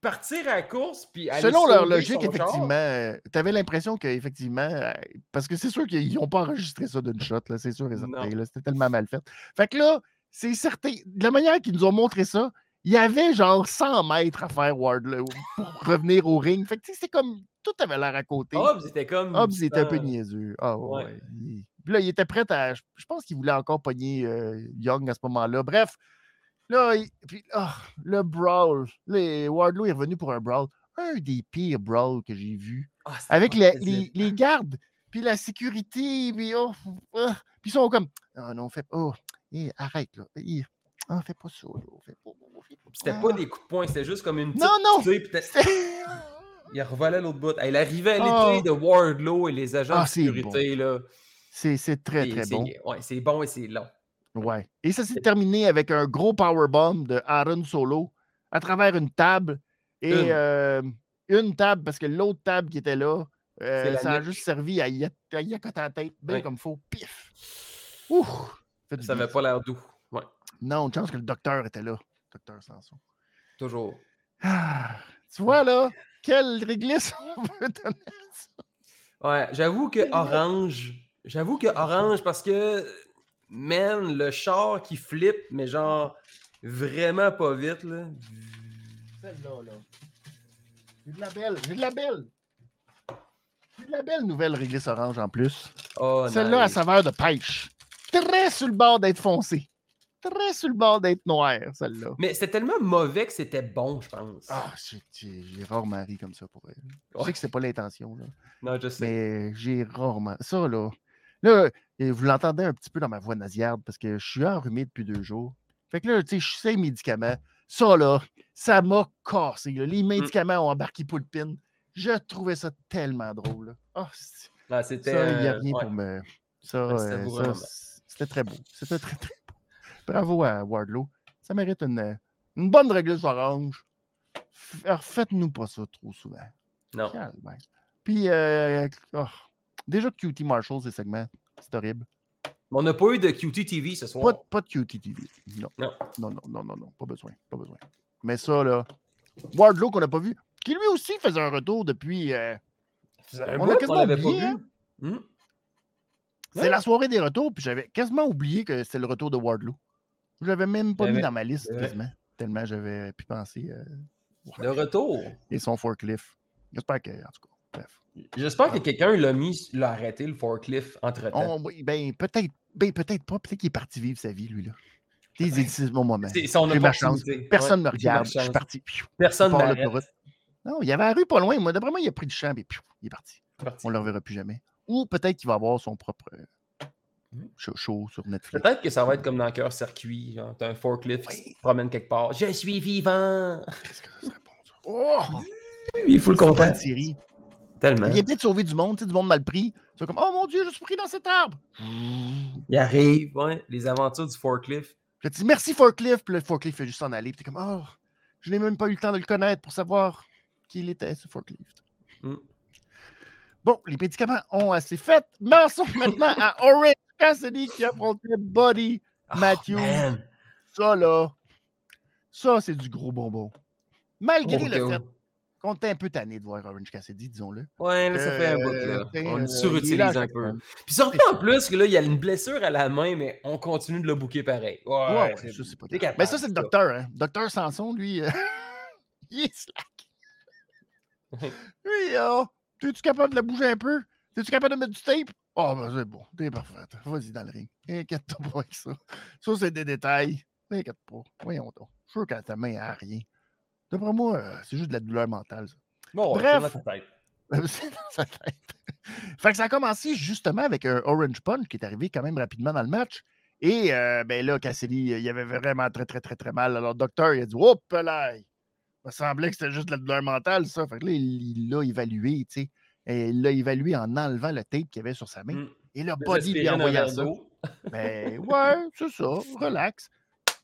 partir à la course puis aller Selon leur logique, effectivement, tu avais l'impression qu'effectivement, euh, parce que c'est sûr qu'ils n'ont pas enregistré ça d'une shot, c'est sûr C'était tellement mal fait. Fait que là, c'est certain. De la manière qu'ils nous ont montré ça, il y avait genre 100 mètres à faire Wardlow pour revenir au ring. Fait que tu sais, c'est comme tout avait l'air à côté. Hobbs était comme. Hobbs était un peu niaiseux. Ah ouais. ouais. il- Puis là, il était prêt à. Je pense qu'il voulait encore pogner euh, Young à ce moment-là. Bref, là, il- puis, ah, le brawl. Les, Wardlow est revenu pour un brawl. Un des pires brawls que j'ai vu. ah, Avec les, les, gardes, puis la sécurité, puis oh, ah, puis ils sont comme. Ah non, pas. Oh, eh, arrête, là. Eh, ah, fais pas ça. Fais pas, fais pas- C'était ah. pas des coups de poing, c'était juste comme une petite Non, non! Il revolait l'autre bout. Hey, la rivalité Oh. de Wardlow et les agents Ah, de sécurité, là. C'est c'est très, très bon. Ouais, c'est bon et c'est long. Ouais. Et ça s'est terminé avec un gros powerbomb de Aaron Solo à travers une table. Et Une. euh, une table, parce que l'autre table qui était là, euh, ça a juste servi à y à accoter la tête, bien Ouais. comme faut. Pif! Ouh! Ça bien, avait pas l'air doux. Non, une chance que le docteur était là. Docteur Sanson. toujours. Ah, tu vois là, quelle réglisse on veut donner à ça. Ouais, j'avoue que Orange. J'avoue que Orange, parce que. Man, le char qui flippe, mais genre. Vraiment pas vite, là. Celle-là, là. J'ai de la belle, j'ai de la belle. J'ai de la belle nouvelle réglisse orange en plus. Oh, Celle-là à nice. saveur de pêche. Très sur le bord d'être foncé. Très sur le bord d'être noir, celle-là. Mais c'était tellement mauvais que c'était bon, je pense. Ah, j'ai- rarement ri comme ça pour elle. Je sais que c'est pas l'intention, là. Non, je sais. mais j'ai rarement. Ça, là. Là, et vous l'entendez un petit peu dans ma voix nasillarde parce que je suis enrhumé depuis deux jours. Fait que là, tu sais, je sais médicaments. Ça, là, ça m'a cassé. là. Les médicaments ont embarqué pour le pin. Je trouvais ça tellement drôle. là. Ah, c'est- Ah, c'était. ça, il n'y a euh, rien ouais. pour me. Ça, Ouais, c'était euh, ça, c'était très beau. C'était très, très beau. Bravo à Wardlow. Ça mérite une, une bonne réglisse orange. Faites-nous pas ça trop souvent. Non. Puis, euh, oh, déjà que QT Marshall, ces segments, c'est horrible. On n'a pas eu de QT-TV ce soir. Pas, de- pas de QTTV. Non. Non. non. Non, non, non, non, Pas besoin. Pas besoin. Mais ça, là. Wardlow qu'on n'a pas vu, qui lui aussi faisait un retour depuis. euh, On a quasiment oublié, hein. Hmm? C'est Ouais. la soirée des retours, puis j'avais quasiment oublié que c'était le retour de Wardlow. Je l'avais même pas mis dans ma liste vrai. quasiment. Tellement j'avais pu penser. euh, Le retour. et son forklift. J'espère que, en tout cas, bref. J'espère que quelqu'un l'a mis, l'a arrêté, le forklift, entre-temps. Ben, peut-être, ben, peut-être pas. Peut-être qu'il est parti vivre sa vie, lui, là. Il dit, c'est mon moment. C'est son J'ai ma chance. opportunité. Personne ne Ouais, me regarde. Je suis parti. Personne ne l'autoroute. Non, il y avait la rue pas loin. Moi, d'après moi, il a pris du champ et il est parti. On ne le reverra plus jamais. Ou peut-être qu'il va avoir son propre euh. Show, show sur Netflix. Peut-être que ça va être comme dans Cœur Circuit. Genre, t'as un forklift qui se promène quelque part. Je suis vivant. Qu'est-ce que ça serait bon, ça? Oh! Il faut le comprendre. série. Tellement. Il vient peut-être sauver du monde, tu sais, du monde mal pris. C'est comme, oh mon Dieu, je suis pris dans cet arbre. Il arrive, ouais, les aventures du forklift. Je dis merci Forklift, puis le Forklift fait juste s'en aller. Puis t'es comme, oh, je n'ai même pas eu le temps de le connaître pour savoir qui il était, ce Forklift. Mm. Bon, les médicaments ont assez fait. Mention maintenant à Orange Cassidy qui affrontait Buddy Matthews. Oh, man. Ça, là, ça, c'est du gros bonbon. Malgré le fait qu'on était un peu tanné de voir Orange Cassidy, disons-le. Ouais, là, ça fait un bout, Euh, là. On euh, le surutilise un peu. semaine. Puis surtout en plus que là, il y a une blessure à la main, mais on continue de le bouquer pareil. Ouais, Ouais, ça, c'est pas grave. capable, Mais ça, c'est le docteur. Hein. Docteur Sanson, lui, euh, il est slack. Lui, oh, es-tu capable de la bouger un peu? Es-tu capable de mettre du tape? Oh, ben c'est bon, t'es parfait. Vas-y dans le ring. Inquiète-toi pas avec ça. Ça, c'est des détails. T'inquiète pas. Voyons donc. Je suis sûr que ta main a rien. D'après moi, euh, c'est juste de la douleur mentale. ça. Bon, Bref. c'est dans tête. C'est dans sa tête. fait que ça a commencé justement avec un Orange Punch qui est arrivé quand même rapidement dans le match. Et euh, ben là, Cassidy, il avait vraiment très, très, très, très mal. Alors, le docteur, il a dit Hop là! Il me semblait que c'était juste de la douleur mentale, ça. Fait que là, il l'a évalué, tu sais. Et il l'a évalué en enlevant le tape qu'il avait sur sa main. Mm. Et le body lui a envoyé verre ça. d'eau. Ben ouais, c'est ça. Relax.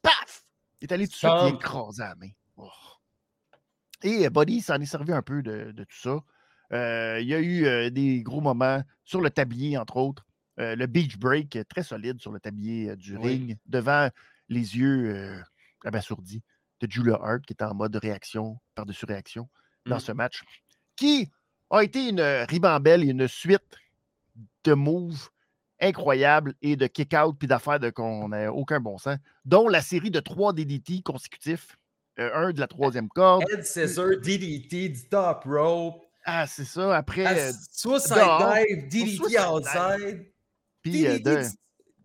Paf! Il est allé tout de suite, il écrasé la main. Oh. Et euh, Buddy s'en est servi un peu de, de tout ça. Euh, il y a eu euh, des gros moments sur le tablier, entre autres. Euh, le beach break, euh, très solide sur le tablier euh, du Oui. ring, devant les yeux euh, abasourdis de Julia Hart, qui était en mode réaction, par-dessus réaction, dans Mm. ce match, qui a été une euh, ribambelle et une suite de moves incroyables et de kick-out puis d'affaires de qu'on n'a aucun bon sens, dont la série de trois DDT consécutifs, euh, un de la troisième corde. Head scissor, DDT, du top rope, Ah, c'est ça. Après, euh, suicide dehors, dive, DDT outside, puis euh,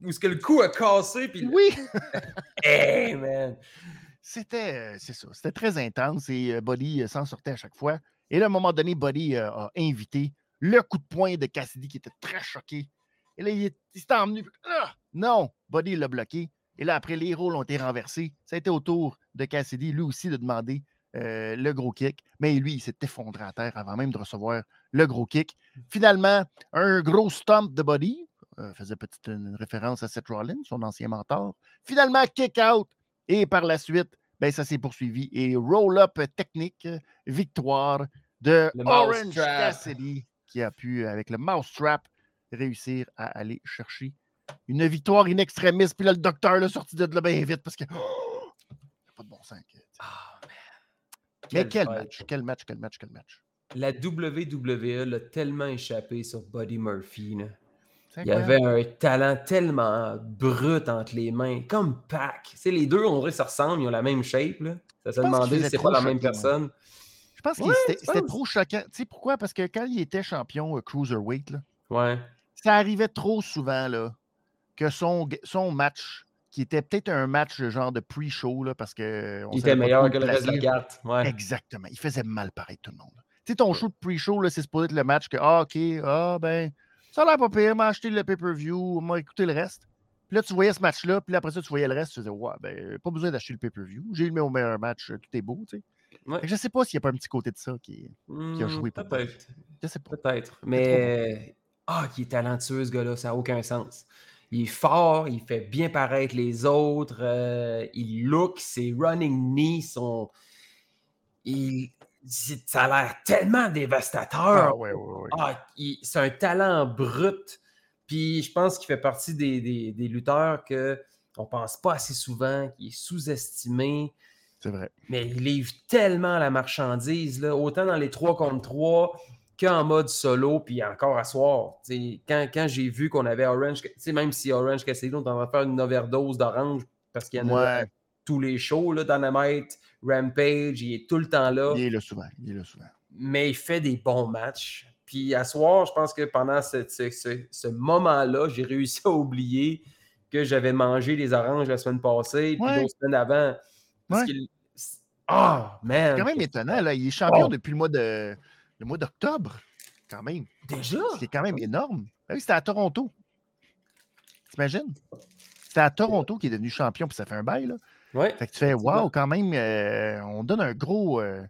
où ce que le cou a cassé, puis Oui, Hey, man! c'était, euh, c'est ça. C'était très intense et euh, euh, s'en sortait à chaque fois. Et là, à un moment donné, Buddy euh, a invité le coup de poing de Cassidy qui était très choqué. Et là, il, est- il s'est emmené. Ah! Non, Buddy l'a bloqué. Et là, après, les rôles ont été renversés. Ça a été au tour de Cassidy, lui aussi, de demander euh, le gros kick. Mais lui, il s'est effondré à terre avant même de recevoir le gros kick. Finalement, un gros stomp de Buddy. euh, faisait petite une référence à Seth Rollins, son ancien mentor. Finalement, kick out. Et par la suite, ben, ça s'est poursuivi. Et roll-up technique, victoire de Le Orange. Cassidy, qui a pu, avec le mousetrap, réussir à aller chercher une victoire in extremis. Puis là, le docteur l'a sorti de là bien vite parce que. Oh! pas de bon sens. que- Ah, man. Mais quel match, quel match, quel match, quel match. La WWE l'a tellement échappé sur Buddy Murphy. là. Il y avait un talent tellement brut entre les mains, comme Pac. Tu sais, les deux, on dirait que ça ressemble, ils ont la même shape. Là. Ça se demandait si c'est pas la même moi. Je pense que Ouais, c'était trop choquant. Tu sais pourquoi? Parce que quand il était champion euh, Cruiserweight, là, Ouais. ça arrivait trop souvent là, que son, match, qui était peut-être un match genre de pre-show, parce que. on Il était meilleur que le reste de la carte. Ouais. Exactement. Il faisait mal pareil tout le monde. Tu sais, ton show de pre-show, c'est supposé être le match que, ah, OK, ah, ben, ça a l'air pas pire, m'a acheté le pay-per-view, m'a écouté le reste. Puis là, tu voyais ce match-là, puis là, après ça, tu voyais le reste, tu disais, ouais, ben, pas besoin d'acheter le pay-per-view. J'ai eu mon meilleur match, euh, tout est beau, tu sais. Ouais. Je sais pas s'il n'y a pas un petit côté de ça qui qui a Hmm, joué pour Peut-être. Je sais pas. Peut-être. Mais. Ah, il est talentueux, ce gars-là. Ça n'a aucun sens. Il est fort, il fait bien paraître les autres. euh, il look, ses running knees sont. Il... Ça a l'air tellement dévastateur. Ah, ouais, ouais, ouais. Ah, il- c'est un talent brut. Puis je pense qu'il fait partie des, des- des lutteurs qu'on ne pense pas assez souvent, qui est sous-estimé. C'est vrai. Mais il livre tellement la marchandise, là, autant dans les 3 contre 3 qu'en mode solo, puis encore à soir. Quand, quand j'ai vu qu'on avait Orange, même si Orange Cassidy, on est en train de faire une overdose d'orange parce qu'il y en a Ouais. tous les shows, là, Dynamite, Rampage, il est tout le temps là Il est là souvent. Il est là souvent. mais il fait des bons matchs. Puis à soir, je pense que pendant ce, ce- ce- ce moment-là, j'ai réussi à oublier que j'avais mangé les oranges la semaine passée, puis Ouais. d'autres semaines avant. Parce Ouais. qu'il- Ah, man! C'est quand même étonnant. Là. Il est champion Oh. depuis le mois de le mois d'octobre. Quand même. Déjà? C'est quand même énorme. Ah oui, c'était à Toronto. T'imagines? C'était à Toronto qu'il est devenu champion, puis ça fait un bail. Là. Ouais. Fait que tu fais, wow, quand même, euh, on donne un gros, euh,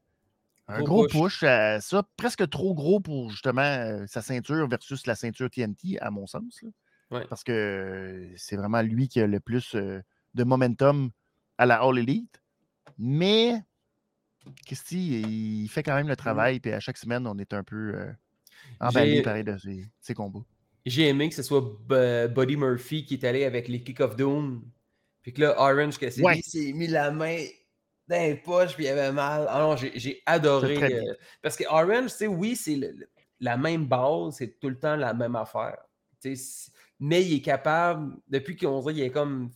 un Gros gros push. push. à ça, presque trop gros pour justement euh, sa ceinture versus la ceinture TNT, à mon sens. là. Ouais. Parce que c'est vraiment lui qui a le plus de momentum à la All Elite. Mais, Christy, il fait quand même le travail, puis à chaque semaine, on est un peu euh, emballé pareil de ses, ses combats. J'ai aimé que ce soit B- Buddy Murphy qui est allé avec les Kick of Doom. Puis que là, Orange Cassidy Ouais. s'est mis la main dans les poches, puis il avait mal. Ah non, j'ai adoré. euh, parce que Orange, tu sais, oui, c'est la même base, c'est tout le temps la même affaire. Mais il est capable, depuis qu'on dirait qu'il est comme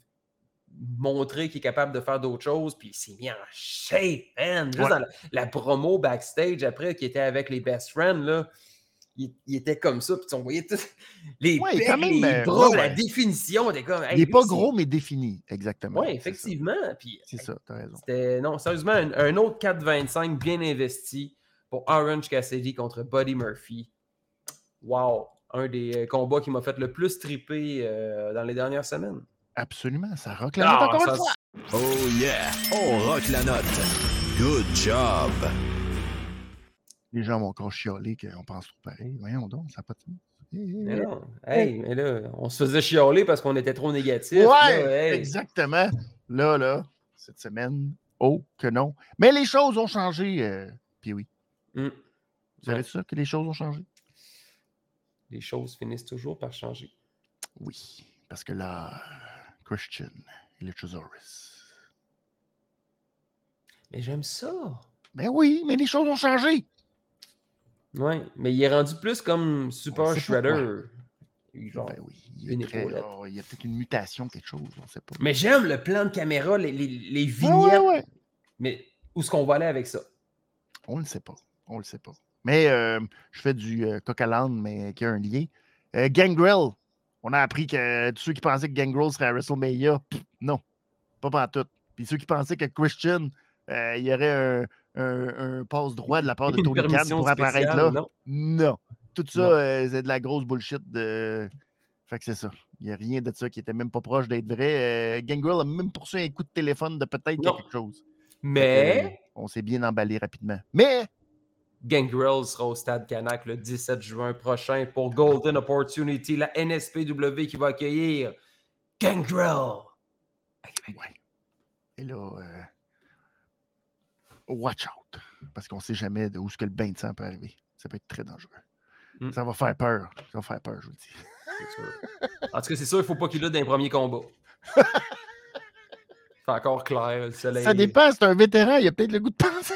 montré qu'il est capable de faire d'autres choses, puis il s'est mis en shape, man. Juste Ouais. dans la, la promo backstage après, qui était avec les best friends, là. Il, il était comme ça, puis on voyait tout, les Ouais, pecs, même, les euh, bras, ouais, la définition, était comme. Il n'est pas gros, mais défini, exactement. Oui, effectivement. C'est ça, t'as raison. c'était, non, sérieusement, un, un autre 4-25 bien investi pour Orange Cassidy contre Buddy Murphy. Wow! Un des euh, combats qui m'a fait le plus triper euh, dans les dernières semaines. Absolument, ça rock la Ah, note encore ça, une fois. Oh yeah, on rock la note. Good job. Les gens vont encore chialer qu'on pense trop pareil. Voyons donc, ça n'a pas de sens. Mais non, hey, mais là, on se faisait chialer parce qu'on était trop négatif. Ouais, là, hey. exactement. Là, là, cette semaine, oh que non. Mais les choses ont changé, euh, puis oui. Mm. Vous savez ça, que les choses ont changé? Les choses finissent toujours par changer. Oui, parce que là, Christian et Luchasaurus. Mais j'aime ça. Ben oui, mais les choses ont changé. Ouais, mais il est rendu plus comme Super Shredder. Genre. Ben oui, il, une très- il y a peut-être une mutation, quelque chose, on ne sait pas. Mais j'aime le plan de caméra, les, les- vignettes. ouais, ouais. Mais où est-ce qu'on va aller avec ça? On ne le sait pas. On le sait pas. Mais euh, je fais du euh, coq à l'âne, mais qui a un lien. Euh, Gangrel. On a appris que tous ceux qui pensaient que Gangrel serait à WrestleMania, pff, non. Pas pas tout. Puis ceux qui pensaient que Christian, euh, il y aurait un, un, un passe droit de la part de Tony Khan pour apparaître là. non? Non. Tout ça, euh, c'est de la grosse bullshit. De... Fait que c'est ça. Il n'y a rien de ça qui était même pas proche d'être vrai. Euh, Gangrel a même poursuivi un coup de téléphone de peut-être quelque chose. Mais on s'est bien emballé rapidement. Mais Gangrel sera au Stade Canac le 17 juin prochain pour Golden Opportunity, la NSPW qui va accueillir Gangrel. Ouais. Et là, euh, watch out. Parce qu'on ne sait jamais de où ce que le bain de sang peut arriver. Ça peut être très dangereux. Mm. Ça va faire peur. Ça va faire peur, je vous le dis. Sûr. En tout cas, c'est sûr, il ne faut pas qu'il lutte dans les premiers combats. C'est encore clair, le soleil. Ça dépend, c'est un vétéran, il a peut-être le goût de penser.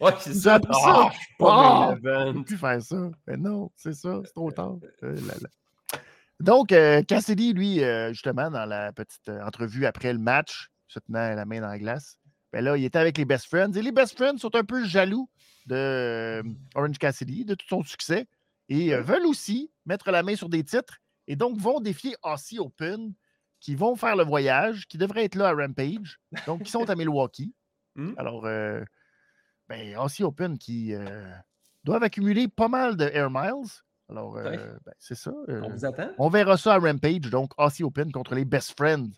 Ouais, c'est ça. ça. Ah, je Ah! pu faire ça. Mais non, c'est ça, c'est trop tard. Euh, là, là. Donc, euh, Cassidy, lui, euh, justement, dans la petite entrevue après le match, se tenant la main dans la glace, ben là, il était avec les Best Friends. Et les Best Friends sont un peu jaloux de Orange Cassidy, de tout son succès, et veulent aussi mettre la main sur des titres, et donc vont défier Aussie Open, qui vont faire le voyage, qui devraient être là à Rampage, donc qui sont à Milwaukee. Hmm? Alors, euh, ben, Aussie Open qui euh, doivent accumuler pas mal de Air Miles. Alors, euh, ben, c'est ça. euh, On vous attend? on verra ça à Rampage, donc Aussie Open contre les Best Friends.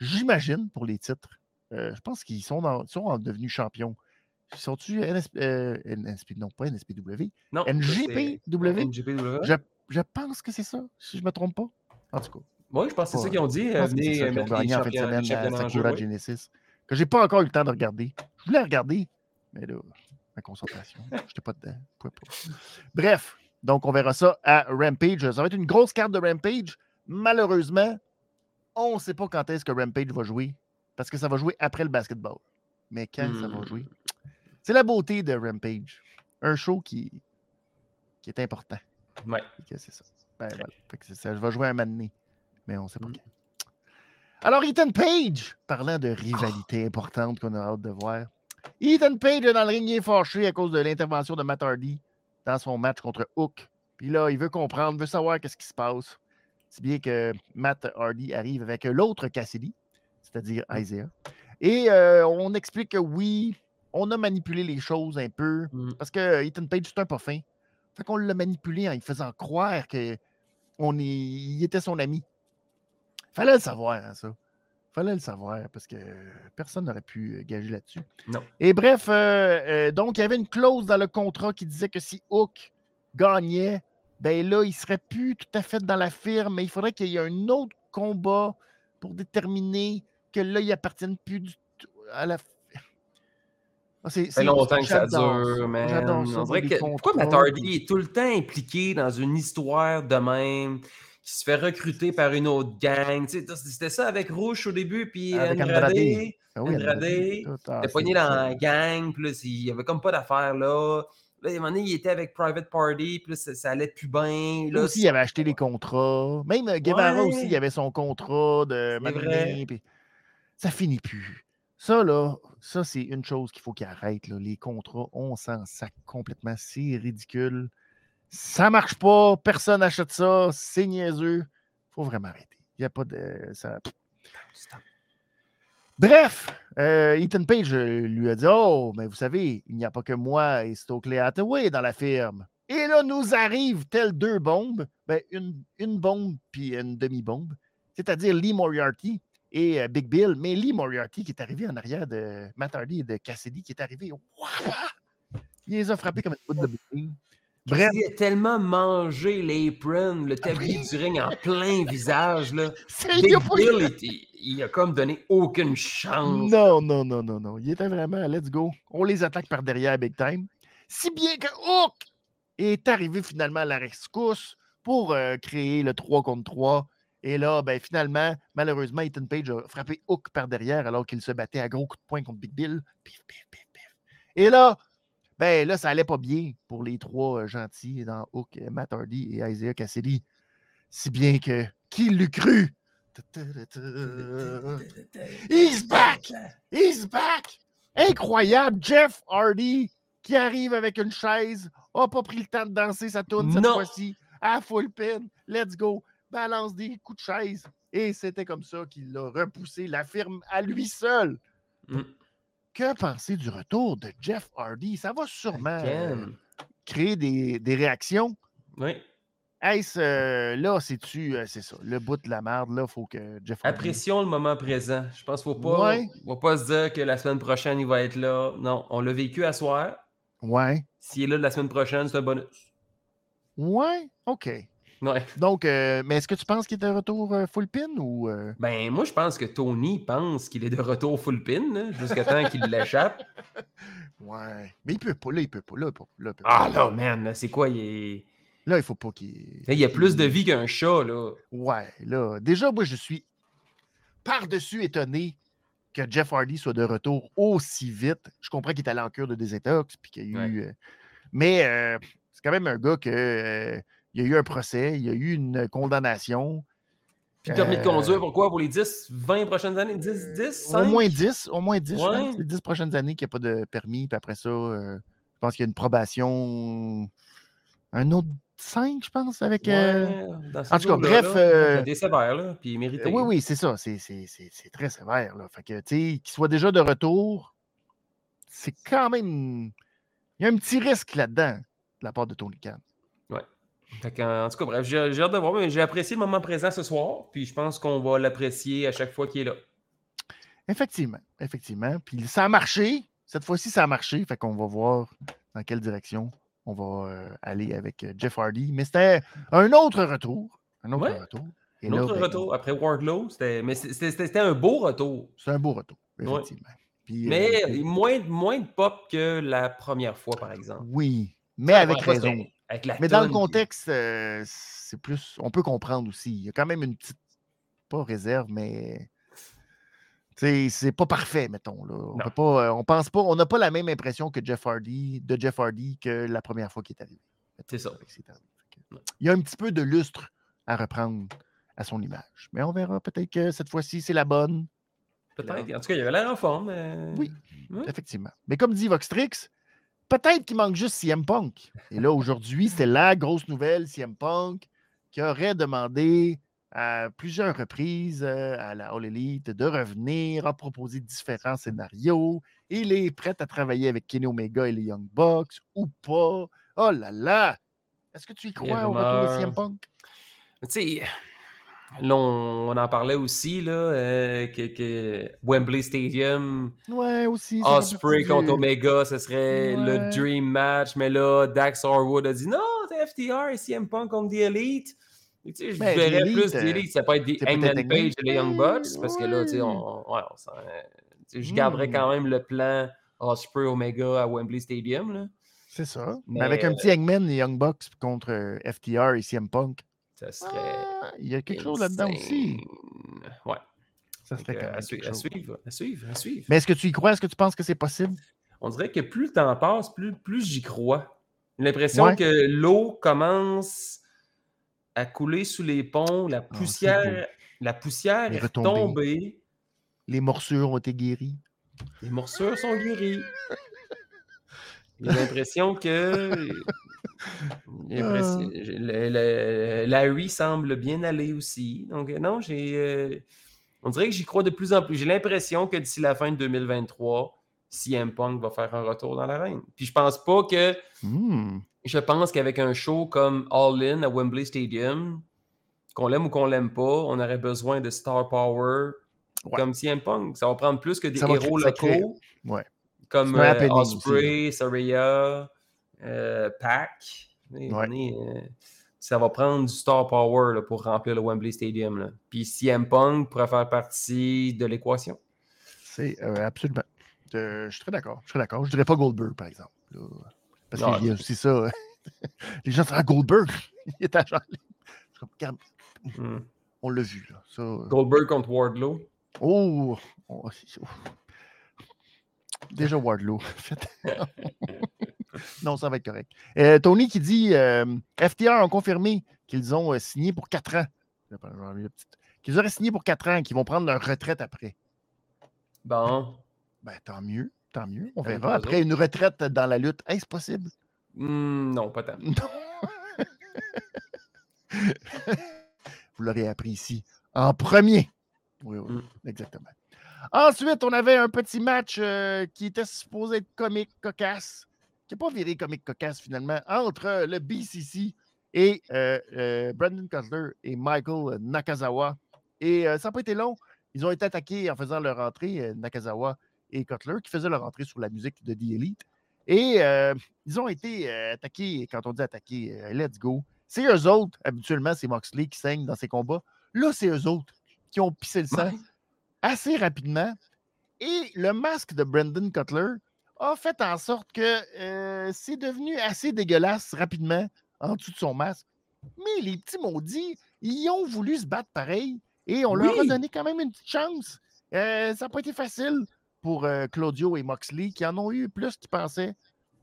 J'imagine pour les titres. Je pense qu'ils sont, dans- sont en devenus champions. Sont-tu NSP, euh, NSP non, pas NSPW, Non. NGPW? NGPW. Je, je pense que c'est ça, si je ne me trompe pas. En tout cas, Oui, je pense que c'est ça qu'ils ont dit. je pense que c'est venez ça qu'ils ont mettre les gagné en fin de semaine à Sakura. Genesis, que j'ai pas encore eu le temps de regarder. Je voulais regarder, mais là, ma concentration, je n'étais pas dedans. pas. Bref, Donc, on verra ça à Rampage. Ça va être une grosse carte de Rampage. Malheureusement, on ne sait pas quand est-ce que Rampage va jouer parce que ça va jouer après le basketball. Mais quand ça va Hmm. jouer? C'est la beauté de Rampage. Un show qui, qui est important. Ouais. C'est ça. Ben, voilà. Fait que c'est ça. Je vais jouer un donné, mais on ne sait pas Mm. quand. Alors, Ethan Page, parlant de rivalité importante qu'on a hâte de voir. Ethan Page est dans le ring, il est fâché à cause de l'intervention de Matt Hardy dans son match contre Hook. Puis là, il veut comprendre, veut savoir qu'est-ce qui se passe. Si bien que Matt Hardy arrive avec l'autre Cassidy, c'est-à-dire Isaiah. Et euh, on explique que oui, on a manipulé les choses un peu. Mm. Parce que Ethan Page, c'est un pas fin. Fait qu'on l'a manipulé en lui faisant croire que on est, il était son ami. Fallait le savoir, hein, ça. Fallait le savoir parce que personne n'aurait pu euh, gager là-dessus. Non. Et bref, euh, euh, donc, il y avait une clause dans le contrat qui disait que si Hook gagnait, ben là, il serait plus tout à fait dans la firme, mais il faudrait qu'il y ait un autre combat pour déterminer que là, il appartienne plus du tout à la. Ah, c'est- longtemps que ça dure, que- pourquoi Matt Hardy est tout le temps impliqué dans une histoire de même, qui se fait recruter par une autre gang? C'était ça avec Rouge au début, puis Avec Andrade. Andrade. Ah oui, Andrade, ah, dans la gang, puis là, il n'y avait comme pas d'affaires là. Là, à un moment donné, il était avec Private Party, puis là, ça, ça allait plus bien. Là, aussi, il avait acheté les contrats. Même euh, Guevara Ouais. aussi, il avait son contrat de puis Ça finit plus. Ça, là, ça, c'est une chose qu'il faut qu'il arrête. là. Les contrats, on s'en sac complètement. C'est ridicule. Ça marche pas. Personne n'achète ça. C'est niaiseux. faut vraiment arrêter. Il n'y a pas de. ça- Bref, euh, Ethan Page euh, lui a dit Oh, mais vous savez, il n'y a pas que moi et Stokely Hathaway dans la firme. Et là, nous arrivent telles deux bombes, ben, une, une bombe puis une demi-bombe, c'est-à-dire Lee Moriarty et euh, Big Bill. Mais Lee Moriarty qui est arrivé en arrière de Matt Hardy et de Cassidy, qui est arrivé, il les a frappés comme une bout de bouteille. Bref, Il a tellement mangé l'apron, le tablier du ring en plein visage. Là. c'est- Big il a pas- Bill, il, il a comme donné aucune chance. Non, non, non, non, non. Il était vraiment, let's go. On les attaque par derrière, big time. Si bien que Hook est arrivé finalement à la rescousse pour euh, créer le 3 contre 3. Et là, ben, finalement, malheureusement, Ethan Page a frappé Hook par derrière alors qu'il se battait à gros coups de poing contre Big Bill. Pif, pif, pif, pif. Et là, ben là, ça allait pas bien pour les trois euh, gentils dans Hook, euh, Matt Hardy et Isaiah Cassidy. Si bien que, qui l'eût cru? He's back! He's back! Incroyable! Jeff Hardy qui arrive avec une chaise, a pas pris le temps de danser sa tourne cette fois-ci, à full pin, let's go, balance des coups de chaise. Et c'était comme ça qu'il a repoussé la firme à lui seul. Mm. Que penser du retour de Jeff Hardy? Ça va sûrement euh, créer des, des réactions. Oui. Euh, là, c'est-tu, euh, c'est ça, le bout de la merde, là, faut que Jeff Hardy. Apprécions le moment présent. Je pense qu'il ne faut Ouais. faut pas se dire que la semaine prochaine, il va être là. Non, on l'a vécu à soir. Ouais. S'il est là la semaine prochaine, c'est un bonus. Ouais, OK. Ouais. Donc, euh, mais est-ce que tu penses qu'il est de retour euh, full pin ou. euh, Ben, moi, je pense que Tony pense qu'il est de retour full pin, jusqu'à temps qu'il l'échappe. Ouais. Mais il peut pas, là, il peut pas, là, peut, là, Ah là, man, c'est quoi? Il, est- Là, il faut pas qu'il. Il y a plus de vie qu'un chat, là. Ouais, là. Déjà, moi, je suis par-dessus étonné que Jeff Hardy soit de retour aussi vite. Je comprends qu'il est allé en cure de désintox, puis qu'il y a eu. Mais c'est quand même un gars que. Euh, il y a eu un procès, il y a eu une condamnation. Puis le permis de Euh, conduire, pourquoi? Pour les 10, 20 prochaines années? 10, 10, 5? Au moins 10, au moins 10, je Ouais. pense. Les 10 prochaines années qu'il n'y a pas de permis, puis après ça, euh, je pense qu'il y a une probation. Un autre 5, je pense, avec. euh, Ouais, en tout cas, bref, là, euh, Des sévères, là, puis mérité. Oui, oui, c'est ça. C'est très sévère. Là. Fait que, tu sais, qu'il soit déjà de retour, c'est quand même. Il y a un petit risque là-dedans, de la part de Tony Khan. Fait en tout cas, bref, j'ai hâte de voir, mais j'ai apprécié le moment présent ce soir, puis je pense qu'on va l'apprécier à chaque fois qu'il est là. Effectivement, effectivement. Puis ça a marché. Cette fois-ci, ça a marché. Fait qu'on va voir dans quelle direction on va euh, aller avec euh, Jeff Hardy. Mais c'était un autre retour. Un autre Ouais. retour. Et Un autre ben, retour après Wardlow, c'était mais c'était- un beau retour, C'est un beau retour, Ouais. effectivement. Puis, euh, mais moins, moins de pop que la première fois, par exemple. oui, mais avec raison. C'était- Avec la Mais dans le contexte, euh, c'est plus. On peut comprendre aussi. Il y a quand même une petite. Pas réserve, mais. C'est pas parfait, mettons. Là. On peut pas. euh, On pense pas. On n'a pas la même impression que Jeff Hardy, de Jeff Hardy que la première fois qu'il est arrivé. C'est ça. Il y a un petit peu de lustre à reprendre à son image. Mais on verra peut-être que cette fois-ci, c'est la bonne. Peut-être. En tout cas, il avait l'air en forme. mais- Oui. Effectivement. Mais comme dit Voxtrix, peut-être qu'il manque juste CM Punk. Et là, aujourd'hui, c'était la grosse nouvelle, CM Punk, qui aurait demandé à plusieurs reprises euh, à la All Elite de revenir, a proposé différents scénarios. Il est prêt à travailler avec Kenny Omega et les Young Bucks ou pas? Oh là là! Est-ce que tu y crois au retour de CM. Punk? Tu sais, là, on, on en parlait aussi, là, euh, que, que Wembley Stadium, Ouais, aussi. Osprey contre Omega, ce serait le dream match. Mais là, Dax Harwood a dit non, c'est FTR et CM Punk contre The Elite. Tu sais, je Ben, verrais plus The Elite, ça peut être des Hangman Page et les Young Bucks, Page, parce que là, tu sais, ouais. on, ouais, on s'en- tu sais, je garderais Hmm. quand même le plan Osprey Omega à Wembley Stadium. Là. C'est ça. Mais Mais, avec un petit Hangman et Young Bucks contre FTR et CM Punk. Ça serait. Ah, il y a quelque chose là-dedans aussi. Ouais. Ça serait que, quand même à, suivre, à suivre, à suivre. Mais est-ce que tu y crois? Est-ce que tu penses que c'est possible? On dirait que plus le temps passe, plus, plus j'y crois. J'ai l'impression Ouais. que l'eau commence à couler sous les ponts, la Ah, poussière, la poussière est retombée, Les morsures ont été guéries. les morsures sont guéries. J'ai l'impression que Ah. j'ai- le- le- Larry semble bien aller aussi. Donc, euh, non, j'ai. euh, on dirait que j'y crois de plus en plus. J'ai l'impression que d'ici la fin de 2023, CM Punk va faire un retour dans l'arène. Puis je pense pas que. Hmm. Je pense qu'avec un show comme All In à Wembley Stadium, qu'on l'aime ou qu'on l'aime pas, on aurait besoin de star power Ouais. comme CM Punk. Ça va prendre plus que des Ça héros locaux Ouais. Comme euh, Osprey, Saraya, euh, Pac. Ouais. euh, ça va prendre du star power là, pour remplir le Wembley Stadium. là. Puis CM Punk pourrait faire partie de l'équation. C'est euh, absolument. Je suis très d'accord. Je suis d'accord. Je dirais pas Goldberg, par exemple. là. Parce qu'il y a aussi ça. Les gens disent Ah, Goldberg, il est agent. libre. Regarde, Hmm. on l'a vu. Là. Ça, Goldberg contre Wardlow. Oh! oh, oh. Déjà Wardlow. Non, ça va être correct. Euh, Tony qui dit euh, FTR ont confirmé qu'ils ont euh, signé pour 4 ans. Qu'ils auraient signé pour 4 ans et qu'ils vont prendre leur retraite après. Bon. Ben, tant mieux. Tant mieux. On Avec verra. Après une retraite dans la lutte, est-ce possible? Hmm, non, pas tant. Non. Vous l'aurez appris ici en premier. Oui, oui, Mm. exactement. Ensuite, on avait un petit match euh, qui était supposé être comique, cocasse, qui n'a pas viré comique, cocasse finalement, entre euh, le BCC et euh, Brandon Cutler et Michael Nakazawa. Et ça n'a pas été long. Ils ont été attaqués en faisant leur entrée, Nakazawa et Cutler, qui faisaient leur entrée sur la musique de The Elite. Et ils ont été attaqués, quand on dit attaqués, let's go. C'est eux autres, habituellement, c'est Moxley qui saigne dans ses combats. Là, c'est eux autres qui ont pissé le sang. Assez rapidement. Et le masque de Brandon Cutler a fait en sorte que euh, c'est devenu assez dégueulasse rapidement en dessous de son masque. Mais les petits maudits, ils ont voulu se battre pareil et on leur a donné quand même une petite chance. Euh, ça n'a pas été facile pour euh, Claudio et Moxley qui en ont eu plus qu'ils pensaient.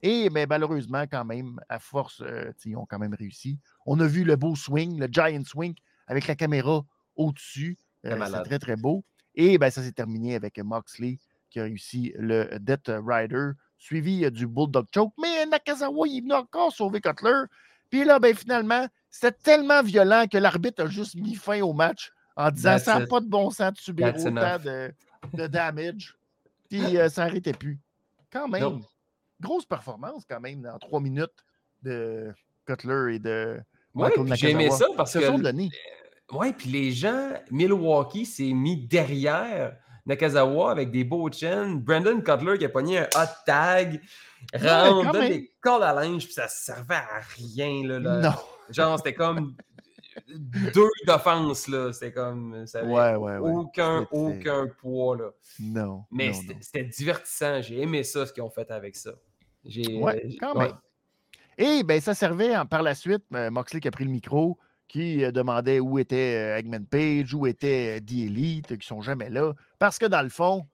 Et mais malheureusement, quand même, à force, ils ont quand même réussi. On a vu le beau swing, le giant swing avec la caméra au-dessus. C'est très, très beau. Et ben, ça s'est terminé avec Moxley qui a réussi le Death Rider, suivi euh, du Bulldog Choke. Mais Nakazawa, il est venu encore sauver Cutler. Puis là, ben, finalement, c'était tellement violent que l'arbitre a juste mis fin au match en disant That's ça n'a pas de bon sens de subir That's autant de, de damage. Puis euh, ça n'arrêtait plus. Quand même, grosse performance quand même dans trois minutes de Cutler et de puis j'ai aimé ça parce que. Ouais, puis les gens, Milwaukee s'est mis derrière Nakazawa avec des beaux chaînes. Brandon Cutler qui a pogné un hot tag, donne même. des cordes à linge, puis ça servait à rien. Là, là. Non. Genre, c'était comme deux d'offense, là. C'était comme. Ça Ouais, ouais, ouais. aucun, aucun poids, là. Non. Mais c'était divertissant. J'ai aimé ça, ce qu'ils ont fait avec ça. J'ai, Ouais, euh, quand ouais. même. Et ben, ça servait en- par la suite, euh, Moxley qui a pris le micro, qui euh, demandait où était euh, Eggman Page, où était euh, The Elite, qui sont jamais là. Parce que dans le fond,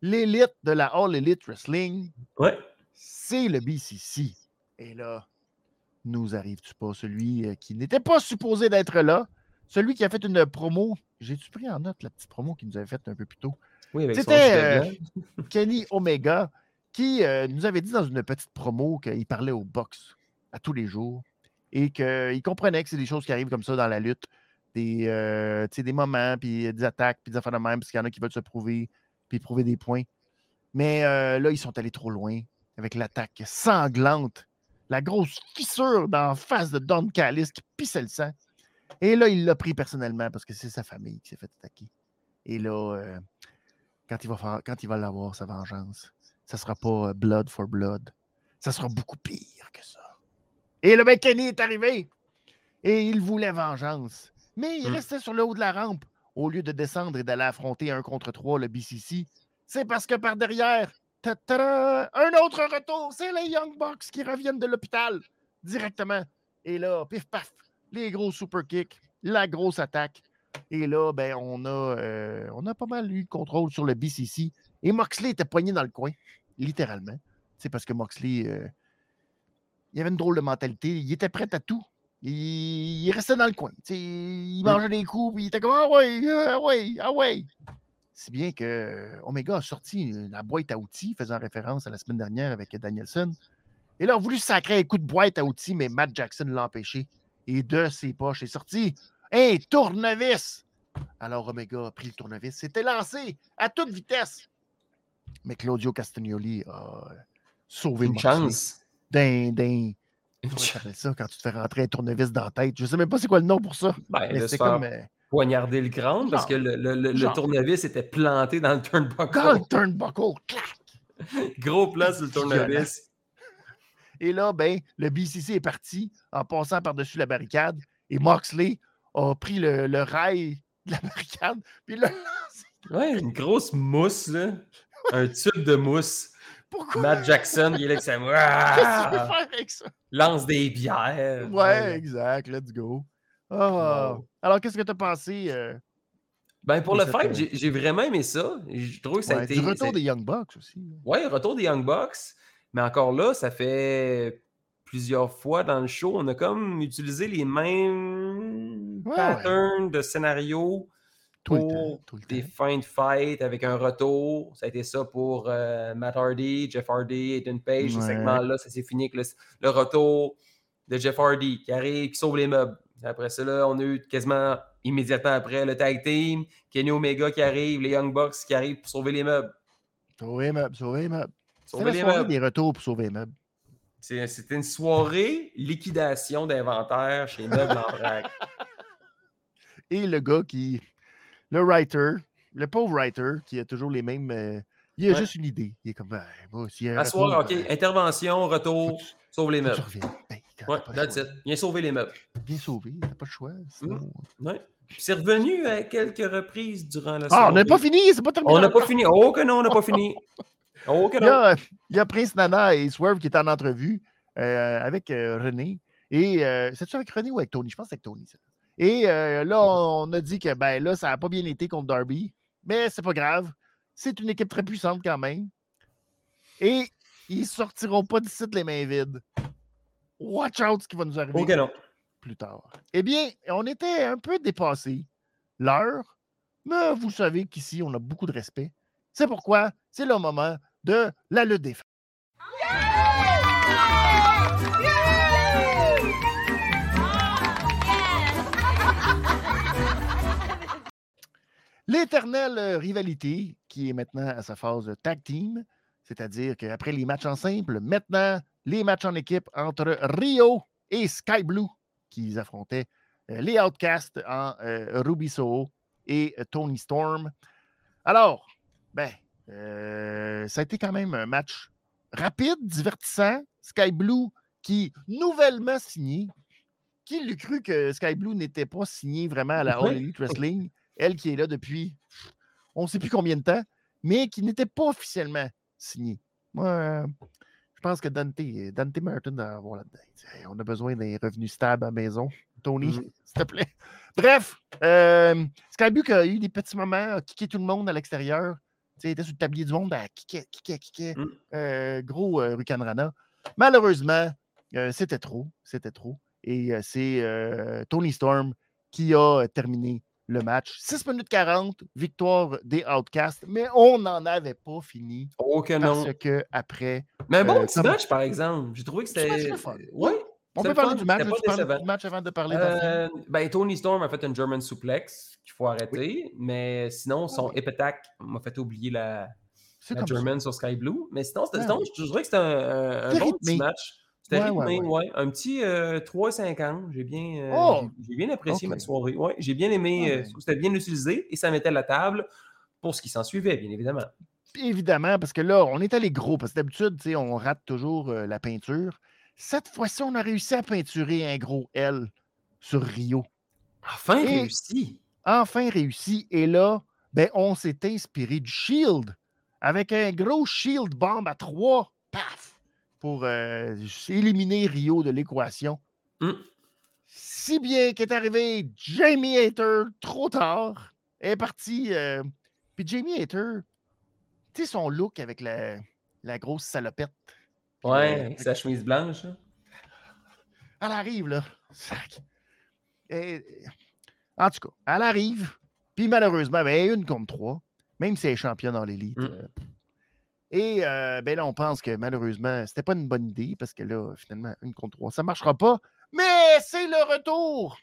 l'élite de la All Elite Wrestling, Ouais. c'est le BCC. Et là, nous arrive-tu pas celui qui n'était pas supposé d'être là, celui qui a fait une promo. J'ai-tu pris en note la petite promo qu'il nous avait faite un peu plus tôt? Oui, C'était, euh. Kenny Omega, qui euh, nous avait dit dans une petite promo qu'il parlait au box à tous les jours et qu'il comprenait que c'est des choses qui arrivent comme ça dans la lutte, des, euh, des moments, puis des attaques, puis des affaires de même, parce qu'il y en a qui veulent se prouver, puis prouver des points. Mais euh, là, ils sont allés trop loin avec l'attaque sanglante, la grosse fissure d'en face de Don Callis qui pissait le sang. Et là, il l'a pris personnellement parce que c'est sa famille qui s'est fait attaquer. Et là, euh, quand il va l'avoir, sa vengeance, ça sera pas blood for blood. Ça sera beaucoup pire que ça. Et le mec Kenny est arrivé. Et il voulait vengeance. Mais il Hmm. restait sur le haut de la rampe. Au lieu de descendre et d'aller affronter un contre trois le BCC, c'est parce que par derrière, un autre retour, c'est les Young Bucks qui reviennent de l'hôpital directement. Et là, pif paf, les gros super kicks, la grosse attaque. Et là, ben, on, a, euh, on a pas mal eu le contrôle sur le BCC. Et Moxley était poigné dans le coin, littéralement. C'est parce que Moxley, euh, il avait une drôle de mentalité. Il était prêt à tout. Il, il restait dans le coin. il mangeait des coups, puis il était comme Ah ouais, ah ouais, ah ouais. Si bien que euh, Omega a sorti la boîte à outils, faisant référence à la semaine dernière avec Danielson. Et là, a voulu sacrer un coup de boîte à outils, mais Matt Jackson l'a empêché. Et de ses poches est sorti un tournevis. Alors Omega a pris le tournevis, s'était lancé à toute vitesse. Mais Claudio Castagnoli a euh, sauvé Une chance. D'un. Comment t'appelles ça quand tu te fais rentrer un tournevis dans la tête? Je sais même pas c'est quoi le nom pour ça. Ben, Mais c'est comme euh, poignarder le crâne parce que le, le- le- le Genre. tournevis était planté dans le turnbuckle. dans le turnbuckle. clac! Gros plan sur le tournevis. Et là, ben, le BCC est parti en passant par-dessus la barricade et Moxley a pris le, le rail de la barricade puis l'a lancé. Ouais, une grosse mousse, là. Un tube de mousse. Pourquoi? Matt Jackson, il est là Qu'est-ce que tu veux Ah! faire avec ça? lance des bières. Ouais, exact. Let's go. Ah. Alors, qu'est-ce que tu as pensé euh, Ben, pour le fait, fait- j'ai vraiment aimé ça. Je trouve que ça a été. du retour ça- des Young Bucks aussi? là. Ouais, retour des Young Bucks. Mais encore là, ça fait plusieurs fois dans le show, on a comme utilisé les mêmes Ouais, patterns de scénario Tout le temps. pour Tout le des temps. fins de fight avec un retour. Ça a été ça pour euh, Matt Hardy, Jeff Hardy, Aiden Page. Ce segment-là, ça s'est fini avec le, le retour de Jeff Hardy qui arrive, qui sauve les meubles. Après ça, là, on a eu quasiment immédiatement après le tag team, Kenny Omega qui arrive, les Young Bucks qui arrivent pour sauver les meubles. Sauver les meubles, sauver les meubles. Sauver les soirée meubles. des retours pour sauver les meubles. C'était une soirée liquidation d'inventaire chez Meubles en vrac. Et le gars qui. Le writer, le pauvre writer, qui a toujours les mêmes. euh, il a Ouais. juste une idée. Il est comme. Ben, moi, s'il y a un À soir, retour, OK, euh, intervention, retour, tu- sauve les meubles. Ben, Ouais, that's it. Viens sauver les meubles. Bien sauvé, t'as pas le choix. sinon- Ouais. Puis C'est revenu à quelques reprises durant la Ah, on n'a pas fini, c'est pas terminé. On n'a pas fini. Oh que non, on n'a pas fini. Oh que Il y, non. a, il y a Prince Nana et Swerve qui étaient en entrevue euh, avec euh, René. Et euh, c'est-tu avec René ou avec Tony? Je pense que c'est avec Tony. Et euh, là, on a dit que ben là, ça n'a pas bien été contre Darby. Mais c'est pas grave. C'est une équipe très puissante quand même. Et ils sortiront pas d'ici les mains vides. Watch out ce qui va nous arriver plus tard. Eh bien, on était un peu dépassé l'heure, mais vous savez qu'ici, on a beaucoup de respect. C'est pourquoi c'est le moment de la lutte des femmes. L'éternelle euh, rivalité qui est maintenant à sa phase tag team, c'est-à-dire qu'après les matchs en simple, maintenant les matchs en équipe entre Rio et Sky Blue qui affrontaient euh, les Outcasts en euh, Ruby Soho et euh, Tony Storm. Alors, ben, euh, ça a été quand même un match rapide, divertissant. Sky Blue qui, nouvellement signé, qui l'eût cru que Sky Blue n'était pas signé vraiment à la All. Elite Wrestling, elle qui est là depuis on ne sait plus combien de temps, mais qui n'était pas officiellement signé. Moi, euh, je pense que Dante, Dante Martin doit avoir là-dedans. Hey, on a besoin des revenus stables à la maison. Tony, Mhm. s'il te plaît. Bref, euh, Skybuck a eu des petits moments, a kické tout le monde à l'extérieur. Il était sur le tablier du monde, à kicker, kicker, kicker. Mm. Euh, gros euh, Rukan Rana. Malheureusement, euh, c'était trop. C'était trop. Et c'est Tony Storm qui a terminé le match. 6 minutes 40, victoire des Outcasts, mais on n'en avait pas fini Oh que non. parce que après, Mais un bon Euh, petit comme- match, par exemple. J'ai trouvé que c'était. Oui. on peut le parler du match. du avant de parler de? Euh, ben, Tony Storm a fait un German suplex qu'il faut arrêter, mais sinon, son oui. hip attack m'a fait oublier la, ça. German sur Sky Blue. Mais sinon, c'était- Ah oui. je dirais que c'était un, un- un bon petit match. C'était Ouais, ouais, rythmé, ouais. ouais. Un petit euh, 3,50. J'ai bien, euh, Oh! j'ai- bien apprécié ma soirée. Ouais, j'ai bien aimé. Ah euh, ben. c'était bien utilisé et ça mettait la table pour ce qui s'en suivait, bien évidemment. Évidemment, parce que là, on est allé gros, parce que d'habitude, on rate toujours euh, la peinture. Cette fois-ci, on a réussi à peinturer un gros L sur Rio. Enfin Et- réussi. Enfin réussi. Et là, ben, on s'est inspiré du Shield avec un gros Shield bomb à 3. Paf! Pour euh, éliminer Rio de l'équation. Mm. Si bien qu'est arrivé Jamie Hater trop tard. Elle est partie. euh, Puis Jamie Hater, tu sais, son look avec la, la grosse salopette. Ouais, euh, avec sa chemise blanche. elle arrive, là. Sac. Et- en tout cas, elle arrive. Puis malheureusement, ben, elle est une contre trois, même si elle est championne dans l'élite. Mm. Et euh, ben là, on pense que malheureusement, c'était pas une bonne idée parce que là, finalement, une contre trois, ça marchera pas. Mais c'est le retour,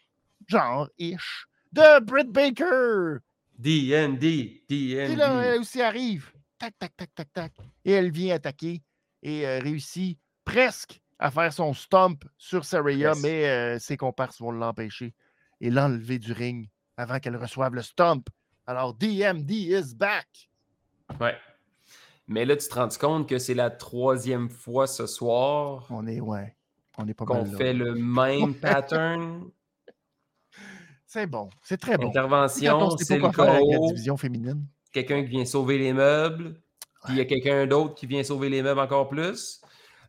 genre, ish, de Britt Baker. DND, Puis là, DND. elle aussi arrive. Tac, tac, tac, tac, tac. Et elle vient attaquer et euh, réussit presque à faire son stomp sur Saraya, Yes. mais euh, ses comparses vont l'empêcher et l'enlever du ring avant qu'elle reçoive le stomp. Alors, DMD is back. Ouais. Mais là, tu te rends compte que c'est la troisième fois ce soir On est, ouais, on est pas qu'on là. fait le même pattern. C'est bon, c'est très bon. Intervention, c'est le KO. division féminine. Quelqu'un qui vient sauver les meubles. Puis il y a quelqu'un d'autre qui vient sauver les meubles encore plus.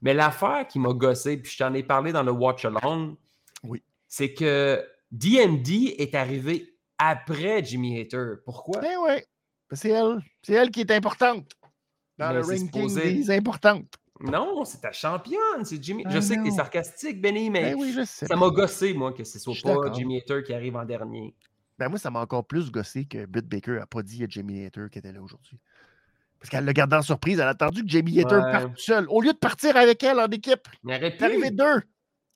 Mais l'affaire qui m'a gossé, puis je t'en ai parlé dans le Watch Along, Oui. c'est que DMD est arrivé après Jimmy Hater. Pourquoi? Ben ouais, c'est elle. C'est elle qui est importante dans le c'est ranking supposé- des importantes. Non, c'est ta championne, c'est Jimmy. Ah je sais que t'es sarcastique, Benny, mais Ben oui, je sais. ça m'a gossé, moi, que ce soit pas. Jimmy Hater qui arrive en dernier. Ben moi, ça m'a encore plus gossé que Britt Baker n'a pas dit à Jamie Hater qui était là aujourd'hui. Parce qu'elle l'a gardé en surprise. Elle a attendu que Jamie Hater Ouais. parte seul. Au lieu de partir avec elle en équipe, Il aurait pu. arrivé deux.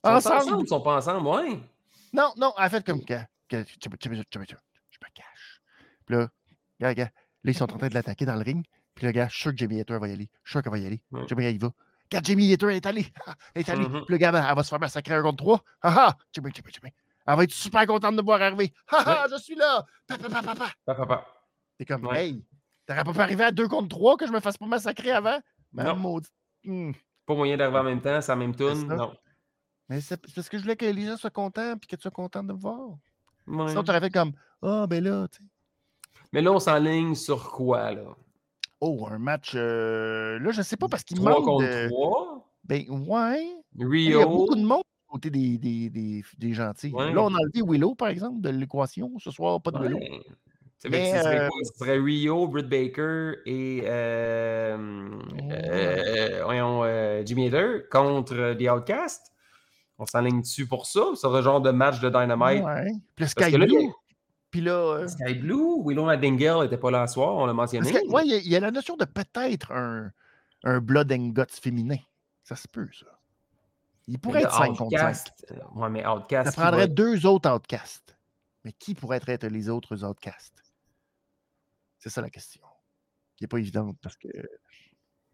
Ils sont Ensemble. ensemble, ils sont pas ensemble, ouais. Non, non, elle a fait comme que. Je me cache. Puis là, regarde, regarde, là, ils sont en train de l'attaquer dans le ring. Puis là, gars, je suis sûr que Jamie Hater va y aller. Je suis sûr qu'elle va y aller. Ouais. Jamie, elle y va. Regarde, Jamie Hater elle est allée. Elle est allée. Mhm. Puis le gars, elle va se faire massacrer un contre trois. Ah ah! Jamie, Jamie, Jamie. Elle va être super contente de me voir arriver. Ah ah, je suis là. Papa, papa, papa. T'es comme, Ouais. hey, t'aurais pas pu arriver à 2 contre 3 que je me fasse pas massacrer avant? Ben, Non. maudit. Hmm. Pas moyen d'arriver en même temps, c'est la même tune. Non. Mais c'est parce que je voulais que les gens soient contents puis que tu sois content de me voir. Ouais. Sinon, t'aurais fait comme, ah, ben là, tu sais. Mais là, on s'enligne sur quoi, là? Oh, un match. euh, Là, je sais pas parce qu'il 3 manque. contre de- 3. Ben, ouais. Il y a beaucoup de Rio. monde du côté des, des, des, des gentils. Ouais. Là, on a enlevé Willow, par exemple, de l'équation. Ce soir, pas de Willow. Ouais. Ça fait Mais, que ce, serait euh, quoi? Ce serait Rio, Britt Baker et euh, voyons, Jimmy Hater contre The Outcast. On s'enligne dessus pour ça? Ça serait genre de match de Dynamite. Ouais. Le Parce Sky que là, il y a- Blue. Puis là. euh, Sky Blue, Willow Nightingale n'était pas là ce soir, on l'a mentionné. Que, ouais, il y a- il y, a la notion de peut-être un, un Blood and Guts féminin. Ça se peut, ça. Il pourrait être 5 contre 5. Outcast, euh, Ouais, mais Outcast. Ça prendrait deux autres outcasts. Mais qui pourrait être les autres outcasts? C'est ça la question. Qui n'est pas évidente parce qu'on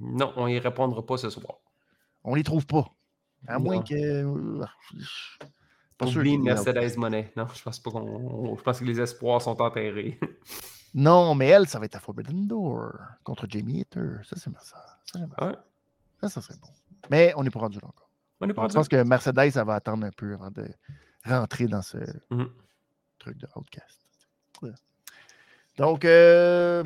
Non, on y répondra pas ce soir. ne les trouve pas. À Non. moins que. Pas Oublie Mercedes Monet. Non, je pense pas qu'on. Je pense que les espoirs sont enterrés. Non, mais elle, ça va être à Forbidden Door contre Jamie Hater. Ça, c'est ça. Ça, Ouais. ça, ça serait bon. Mais on n'est pas rendu là encore. On est pas Je pense que Mercedes, ça va attendre un peu avant de rentrer dans ce Mhm. truc de Outcast. Ouais. Donc, euh,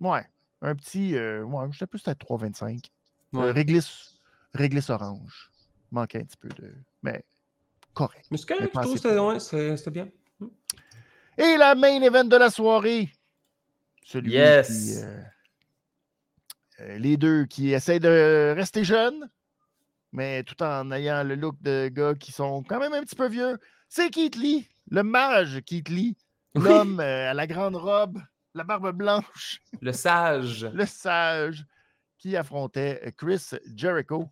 ouais, un petit. Euh, ouais, j'étais plus à 3,25. Ouais. Euh, réglisse, réglisse orange. Manquait un petit peu de. Mais correct. Mais c'est correct, je trouve que c'était bien. Et la main event de la soirée. Celui Yes. qui. euh, euh, les deux qui essayent de rester jeunes, mais tout en ayant le look de gars qui sont quand même un petit peu vieux. C'est Keith Lee, le mage Keith Lee, Oui. l'homme euh, à la grande robe, la barbe blanche, Le sage. le sage, qui affrontait Chris Jericho.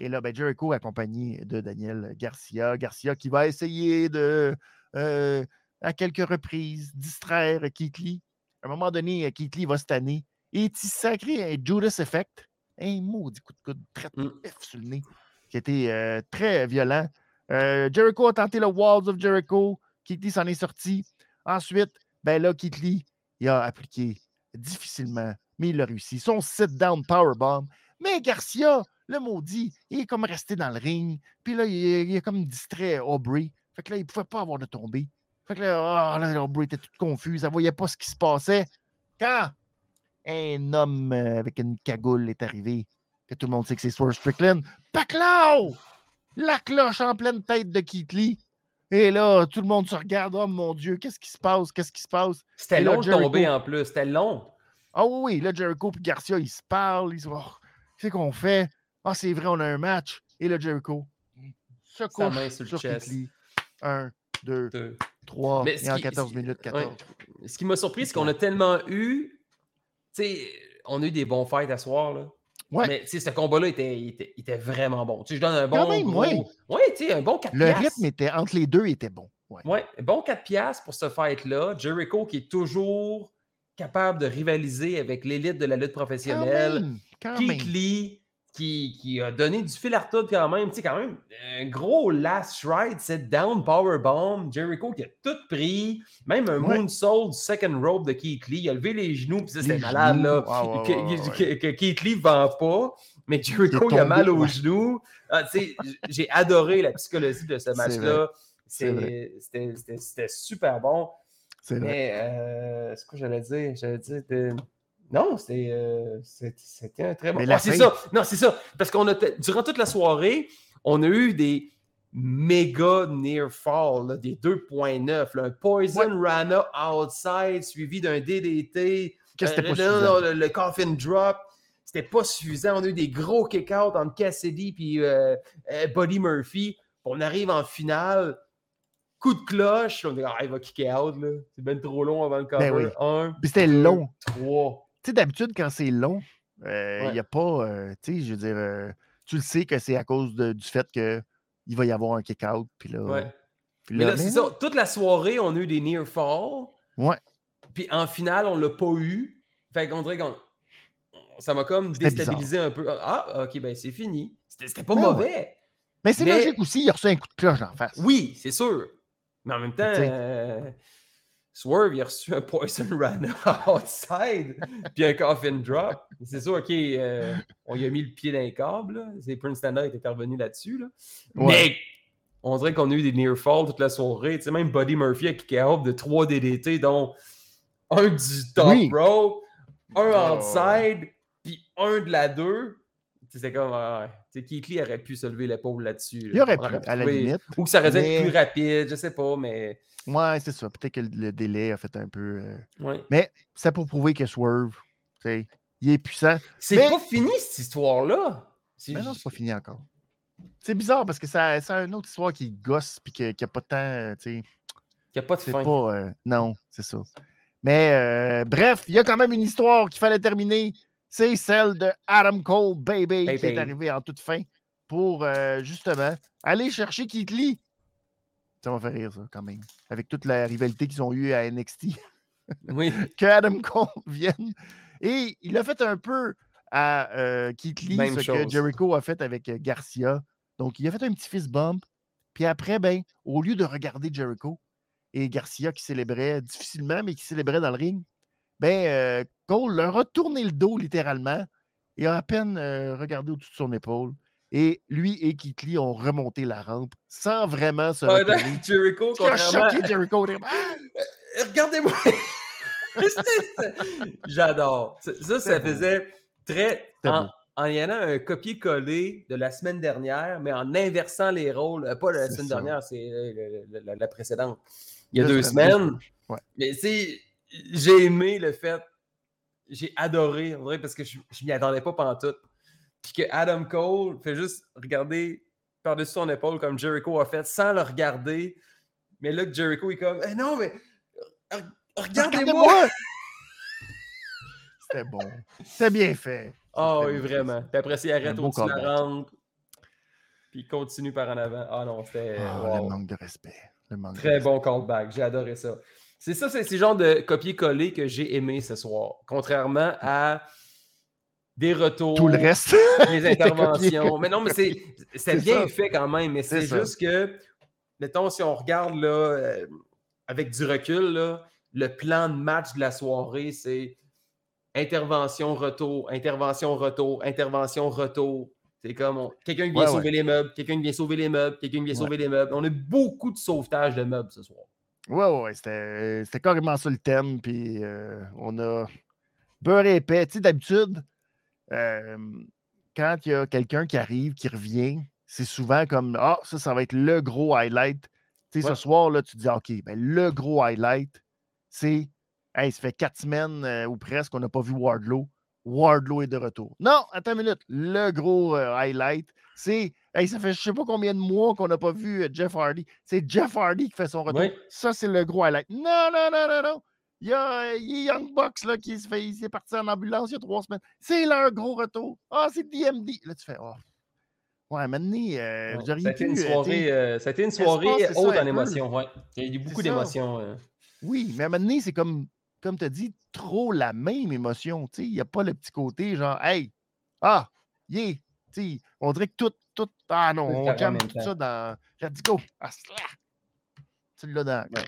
Et là, ben, Jericho accompagné de Daniel Garcia. Garcia qui va essayer de, euh, à quelques reprises, distraire Keith Lee. À un moment donné, euh, Keith Lee va se tanner. Et il sacré un Judas Effect. Un maudit coup de coude très Mm. pif sur le nez, qui était euh, très violent. Euh, Jericho a tenté le Walls of Jericho. Keith Lee s'en est sorti. Ensuite, ben là, Keith Lee, il a appliqué difficilement, mais il a réussi. Son sit-down powerbomb. Mais Garcia, le maudit, il est comme resté dans le ring. Puis là, il, est- il est comme distrait Aubrey. Fait que là, il ne pouvait pas avoir de tombée. Fait que là, ah, là, Aubrey était toute confuse. Elle ne voyait pas ce qui se passait. Quand un homme euh, avec une cagoule est arrivé, que tout le monde sait que c'est Swerve Strickland, Paclao! La cloche en pleine tête de Keith Lee. Et là, tout le monde se regarde. Oh mon Dieu, qu'est-ce qui se passe? Qu'est-ce qui se passe? C'était long de tomber en plus. C'était long. Ah oui, oui, là, Jericho et Garcia, ils se parlent. Ils se disent, Oh, qu'est-ce qu'on fait? Ah, c'est vrai, on a un match. Et là, Jericho se couche main sur le sur chest. Lee. Un, deux, Deux. trois. Mais et en qui- 14 ce- minutes, ouais. 14. Ce qui m'a surpris, c'est qu'on a tellement eu. Tu sais, on a eu des bons fights à soir. Là. Ouais. Mais tu sais, ce combat-là était, était, vraiment bon. Je donne un bon. Quand même, gros- ouais. Ouais, tu sais, un bon 4 Le rythme était, entre les deux était bon. Ouais. Ouais, bon 4 piastres pour ce fight-là. Jericho qui est toujours capable de rivaliser avec l'élite de la lutte Quand professionnelle. même, quand Keith même. Lee qui, qui a donné du fil à retordre quand même. Tu sais, quand même, un gros last ride, set down, powerbomb. Jericho qui a tout pris. Même un Ouais. moonsault du second rope de Keith Lee. Il a levé les genoux, puis ça, c'était malade, genoux. là. Ah, ouais, que, ouais, que- que- que Keith Lee ne vend pas, mais Jericho, Il a mal aux genoux. Ah, tu sais, j- j'ai adoré la psychologie de ce C'est match-là. C'est. C'est- C'était super bon. C'est. Mais, euh, c'est quoi j'allais dire? J'allais dire de- Non, c'était euh, c'était un très bon. Mais Ah, c'est ça! Non, c'est ça! Parce qu'on a durant toute la soirée, on a eu des méga near fall, là, des 2.9, là, un Poison Rana outside suivi d'un DDT. Qu'est-ce que c'était Euh, pas non, suffisant? non, le, le coffin drop. C'était pas suffisant. On a eu des gros kick-out entre Cassidy et euh, Buddy Murphy. On arrive en finale. Coup de cloche. On dit, ah, il va kicker out. là. C'est bien trop long avant le cover. Ben oui. Un, Puis c'était long. trois. Tu sais, d'habitude, quand c'est long, il Ouais. n'y a pas. euh, tu sais, je veux dire, euh, tu le sais que c'est à cause de- du fait qu'il va y avoir un kick-out. Puis là. Ouais. puis Mais là, c'est ça. Toute la soirée, on a eu des near fall. Ouais. Puis en finale, on l'a pas eu. Fait qu'on dirait qu'on. Ça m'a comme déstabilisé un peu. Ah, ok, ben c'est fini. C'était c'était pas Ben mauvais. Mais c'est Mais- logique aussi, il a reçu un coup de cloche en face. Oui, c'est sûr. Mais en même temps, euh, Swerve, il a reçu un Poison Rana outside, puis un coffin drop. C'est sûr, OK, euh, on y a mis le pied dans les câbles. C'est Prince Nana qui est intervenu là-dessus. là. Ouais. Mais on dirait qu'on a eu des near fall toute la soirée. Tu sais, même Buddy Murphy a kické out de 3 DDT, dont un du top Oui. rope, un Oh. outside, puis un de la 2. C'est comme. sais, Keith Lee aurait pu se lever l'épaule là-dessus. là. Il aurait pu, à la limite. Ou que ça aurait dû Mais- être plus rapide, je sais pas, mais. Ouais, c'est ça. Peut-être que le, délai a fait un peu. euh, Ouais. Mais c'est pour prouver que Swerve, tu sais, il est puissant. C'est Mais- pas fini cette histoire-là. Mais non, c'est pas fini encore. C'est bizarre parce que ça, c'est une autre histoire qui gosse puis qui n'a pas de temps, euh, tu sais. qu'il n'y a pas de fin. pas. euh, non, c'est ça. Mais euh, bref, il y a quand même une histoire qu'il fallait terminer. C'est celle de Adam Cole, baby, qui est Baby. arrivé en toute fin pour euh, justement aller chercher Keith Lee. Ça m'a fait rire, ça, quand même. Avec toute la rivalité qu'ils ont eue à NXT. Oui. que Adam Cole vienne. Et il a fait un peu à euh, Keith Lee Même ce que. Jericho a fait avec euh, Garcia. Donc, il a fait un petit fist bump. Puis après, ben, au lieu de regarder Jericho et Garcia qui célébrait difficilement, mais qui célébrait dans le ring, ben, euh, Cole leur a tourné le dos littéralement et a à peine euh, regardé au-dessus de son épaule. Et lui et Keith Lee ont remonté la rampe sans vraiment se Ah, retourner. Jericho, Ce qui a choqué Jericho. Il Ah! Euh, Regardez-moi! J'adore. Ça, ça, faisait très. En, en y allant un copier-coller de la semaine dernière, mais en inversant les rôles. Pas la C'est semaine ça. dernière, c'est la, la précédente. Il y a Deux deux semaines, semaines. Ouais. Mais sais, j'ai aimé le fait. J'ai adoré, on dirait, parce que je, je m'y attendais pas pantoute. Puis que Adam Cole fait juste regarder par-dessus son épaule comme Jericho a fait sans le regarder. Mais là, que Jericho est comme Eh non, mais re- regardez-moi! C'était bon. C'était bien fait. Ah C'était oui, bien vraiment. Puis après, il arrête au-dessus de la rampe. Puis il continue par en avant. Ah non, c'était Ah, wow. Le manque de respect. Le manque de très respect. bon callback. J'ai adoré ça. C'est ça, c'est ce genre de copier-coller que j'ai aimé ce soir. Contrairement à des retours, Tout le reste. des était interventions. Mais non, mais c'est bien ça. fait quand même. Mais C'est ça. juste que, mettons, si on regarde là, euh, avec du recul, là, le plan de match de la soirée, c'est intervention, retour, intervention, retour, intervention, retour. C'est comme on- quelqu'un qui vient Ouais, sauver les meubles, quelqu'un qui vient sauver les meubles, quelqu'un qui vient sauver les meubles. On a beaucoup de sauvetage de meubles ce soir. Ouais, ouais, ouais, c'était c'était carrément ça le thème. Puis euh, on a beurre épais. Tu sais, d'habitude, euh, quand il y a quelqu'un qui arrive, qui revient, c'est souvent comme Ah, ça, ça va être le gros highlight. Tu sais, Ouais. ce soir, là, tu te dis OK, ben, le gros highlight, c'est Hey, ça fait quatre semaines euh, ou presque qu'on n'a pas vu Wardlow. Wardlow est de retour. Non, attends une minute. Le gros euh, highlight, c'est Hey, ça fait je sais pas combien de mois qu'on n'a pas vu euh, Jeff Hardy. C'est Jeff Hardy qui fait son retour. Oui. Ça, c'est le gros highlight. Non, non, non, non, non. Il y a, euh, il y a Young Bucks là, qui se fait, il s'est parti en ambulance il y a trois semaines. C'est leur gros retour. Ah, c'est DMD. Là, tu fais Oh. Ouais, maintenant, euh, Ouais, auriez ça, a été une euh, soirée, euh, ça a été une soirée haute en peu, émotions. Ouais. Il y a eu beaucoup d'émotions. euh. Oui, mais à un moment donné, c'est comme, comme tu as dit, trop la même émotion. Il n'y a pas le petit côté genre, hey, ah, yeah. On dirait que tout, tout, ah non, on même tout ça dans. Let's go. Ah. Tu l'as dans. Ouais.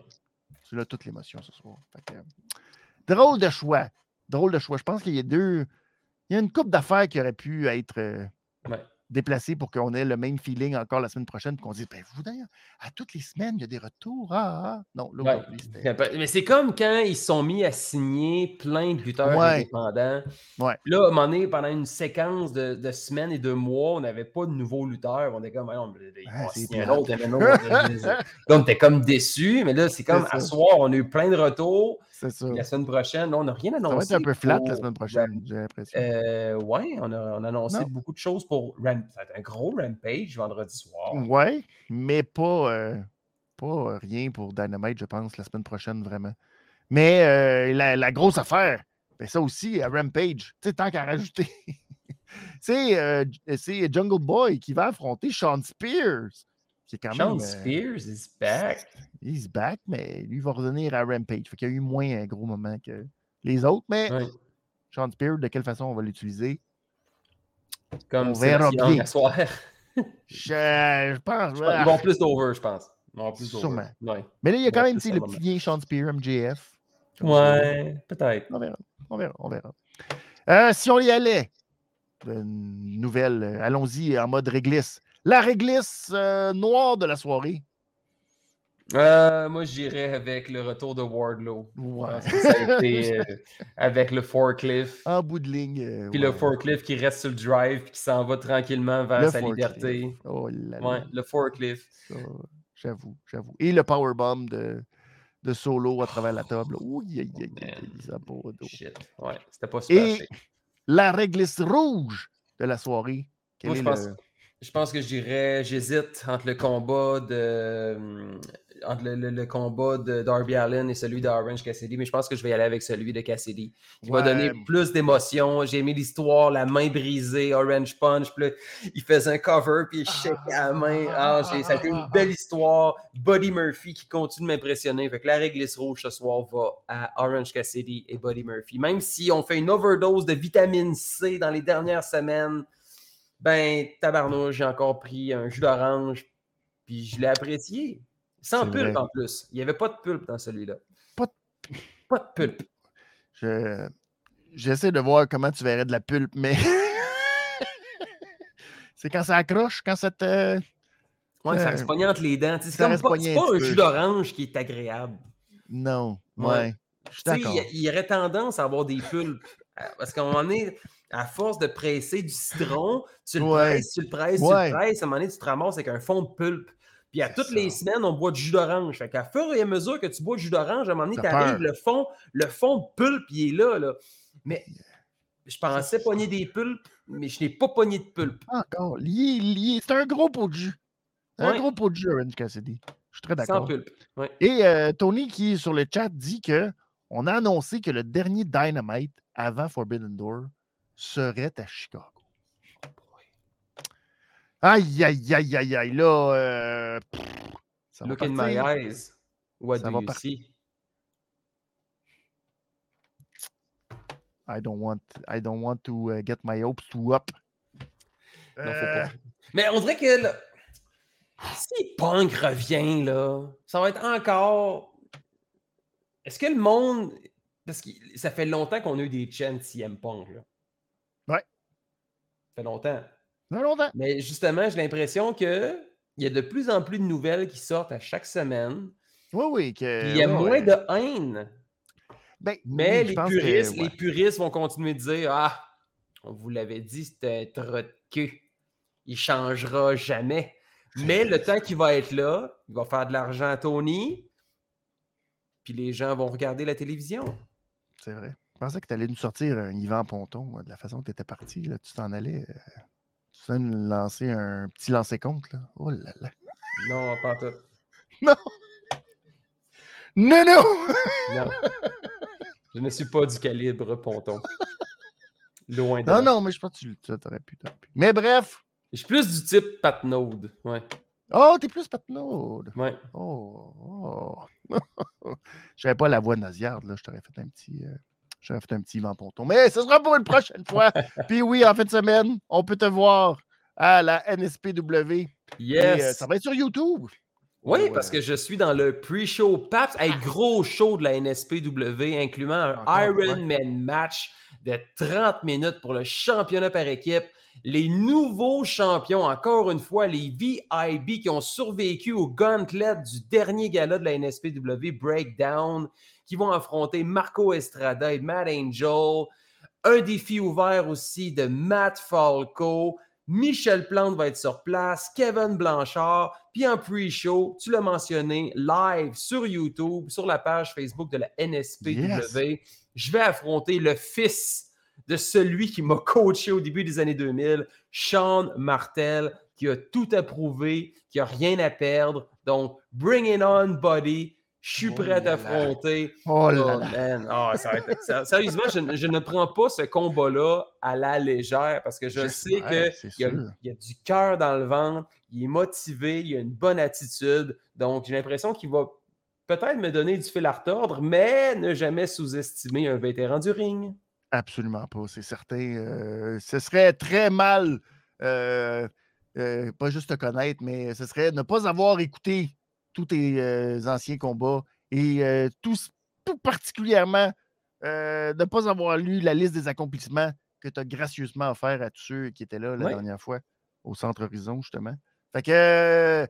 Tu l'as toute l'émotion ce soir. Que, euh, drôle de choix. Drôle de choix. Je pense qu'il y a deux. Il y a une coupe d'affaires qui aurait pu être euh, Ouais. Déplacée pour qu'on ait le même feeling encore la semaine prochaine. Qu'on dise, ben vous d'ailleurs, à toutes les semaines, il y a des retours. Ah, ah. Non, là, Ouais. Mais c'est comme quand ils sont mis à signer plein de lutteurs Ouais. indépendants. Ouais. Là, à un moment donné, pendant une séquence de, de semaines et de mois, on n'avait pas de nouveaux lutteurs. On était comme, Ah, signer un autre. on était comme déçus. Mais là, c'est comme à soir, on a eu plein de retours. C'est ça. La semaine prochaine, on n'a rien Ça va annoncé. être un peu flat la semaine prochaine, j'ai l'impression. Euh, ouais, on a, on a annoncé Non. beaucoup de choses pour Ram- ça va être un gros Rampage vendredi soir. Ouais, mais pas, euh, pas rien pour Dynamite, je pense, la semaine prochaine, vraiment. Mais euh, la, la grosse affaire, ben ça aussi, à Rampage, tu sais, tant qu'à rajouter, c'est c'est Jungle Boy qui va affronter Sean Spears, qui est quand Sean même... euh, Spears is back. He's back, mais lui va revenir à Rampage. Fait qu'il y a eu moins un gros moment que les autres, mais. Sean Spears, de quelle façon on va l'utiliser? Comme On verra bien. soir. Je, je pense... Je pense- Ils vont plus d'over, je pense. Plus. Sûrement. Ouais. Mais là, il y a quand Ouais, même le petit vieil Sean Spear, MJF. Ouais, peut-être. On verra. On verra. On verra. Euh, si on y allait, une nouvelle, euh, allons-y en mode réglisse. La réglisse euh, noire de la soirée. Euh, moi, j'irais avec le retour de Wardlow. Ouais. pense que ça a été euh, avec le forklift. En bout de ligne. euh, Puis ouais. le forklift qui reste sur le drive puis qui s'en va tranquillement vers Le sa forklift. liberté. Oh là là. Ouais, le forklift. J'avoue, j'avoue. Et le powerbomb de, de solo à travers la table. Ouh, pas d'eau. Shit. Ouais, c'était pas super. Et la réglisse rouge de la soirée. Quel Moi, est je pense, le- je pense que je dirais, j'hésite entre le combat de hum, entre le, le- le combat de Darby Allen et celui d'Orange Cassidy, mais je pense que je vais y aller avec celui de Cassidy. Va Ouais. donner plus d'émotion. J'ai aimé l'histoire, la main brisée, Orange Punch, puis là, il faisait un cover, puis il shake à la main. Ah, j'ai- ça a été une belle histoire. Buddy Murphy qui continue de m'impressionner. Fait que la réglisse rouge ce soir va à Orange Cassidy et Buddy Murphy. Même si on fait une overdose de vitamine C dans les dernières semaines, ben, tabarnouche, j'ai encore pris un jus d'orange, puis je l'ai apprécié. Sans pulpe vrai. en plus. Il n'y avait pas de pulpe dans celui-là. Pas de- Pas de pulpe. Je- J'essaie de voir comment tu verrais de la pulpe, mais. c'est quand ça accroche, quand ça te. Ouais, ça Euh, reste entre les dents. C'est pas, pas un jus d'orange qui est agréable. Non. Ouais. Ouais. Je suis Tu sais, d'accord. il, y aurait tendance à avoir des pulpes Parce qu'à un moment donné, à force de presser du citron, tu le Ouais. presses, tu le presses, Ouais. tu le presses, à un moment donné, tu te ramasses avec un fond de pulpe. Puis à toutes les semaines, on boit du jus d'orange. Fait qu'à fur et à mesure que tu bois du jus d'orange, à un moment donné, T'as t'arrives, peur. le fond, le fond de pulpe, il est là, là. Mais je pensais pogner des pulpes, mais je n'ai pas pogné de pulpe. Encore, lié, lié. C'est un gros pot de jus. Un gros pot de jus, Orange Cassidy. Je suis très Sans d'accord. pulpe. Ouais. Et euh, Tony, qui est sur le chat, dit que on a annoncé que le dernier Dynamite avant Forbidden Door serait à Chicago. Aïe, aïe, aïe, aïe, aïe. Là, euh, pff, ça va Look in my eyes. What Ça do va you see? I don't want, I don't want to uh, get my hopes too up. Non, faut Euh. Mais on dirait que là, si Punk revient, là, ça va être encore. Est-ce que le monde. Parce que ça fait longtemps qu'on a eu des chants CM Punk. Là. Ça fait longtemps. non, longtemps. Mais justement, j'ai l'impression que il y a de plus en plus de nouvelles qui sortent à chaque semaine. Oui, oui. Que, il y a moins ouais. de haine. Ben, Mais oui, les, que, puristes, ouais. les puristes vont continuer de dire Ah, on vous l'avait dit, c'était un trot de queue. Il changera jamais. Mais le temps qu'il va être là, il va faire de l'argent à Tony. Puis les gens vont regarder la télévision. C'est vrai. Je pensais que tu allais nous sortir un Yvan Ponton, de la façon que tu étais parti. Là, tu t'en allais. euh, tu t'en nous lancer un petit lancer-compte. Là. Oh là là. Non, pas tout. Non, non! Non. Je ne suis pas du calibre Ponton. Loin de Non, là. non, mais je pense que tu t'aurais pu, pu. Mais bref. Je suis plus du type Pat Node. Ouais. Oh, t'es plus Patnaud. Ouais. Oh, oh. Je n'avais pas la voix nasillarde, là. Je t'aurais fait un petit. euh, J'aurais fait un petit Yvan Ponton. Mais ce sera pour une prochaine fois. Puis oui, en fin de semaine, on peut te voir à la NSPW. Et, euh, Yes. ça va être sur YouTube. Oui, Ouais. parce que je suis dans le pre-show PAPS, un gros show de la NSPW, incluant un Encore, Ironman match de 30 minutes pour le championnat par équipe. Les nouveaux champions, encore une fois, les VIB qui ont survécu au gauntlet du dernier gala de la NSPW Breakdown, qui vont affronter Marco Estrada et Matt Angel. Un défi ouvert aussi de Matt Falco. Michel Plante va être sur place, Kevin Blanchard, puis en pre-show, tu l'as mentionné, live sur YouTube, sur la page Facebook de la NSPW. Je vais affronter le fils de celui qui m'a coaché au début des années 2000, Sean Martel, qui a tout approuvé, qui a rien à perdre. Donc, bring it on, buddy. Je suis Oh prêt à t'affronter. Oh là Oh, là. man. Ça être- sérieusement, je, ne- je ne prends pas ce combat-là à la légère parce que je sais J'espère, que c'est il y, a, y a du cœur dans le ventre, il est motivé, il a une bonne attitude. Donc, j'ai l'impression qu'il va peut-être me donner du fil à retordre, mais ne jamais sous-estimer un vétéran du ring. Absolument pas, c'est certain. Euh, ce serait très mal, euh, euh, pas juste te connaître, mais ce serait ne pas avoir écouté tous tes euh, anciens combats et euh, tout, tout particulièrement euh, ne pas avoir lu la liste des accomplissements que tu as gracieusement offert à tous ceux qui étaient là la Oui. dernière fois au Centre Horizon, justement. Fait que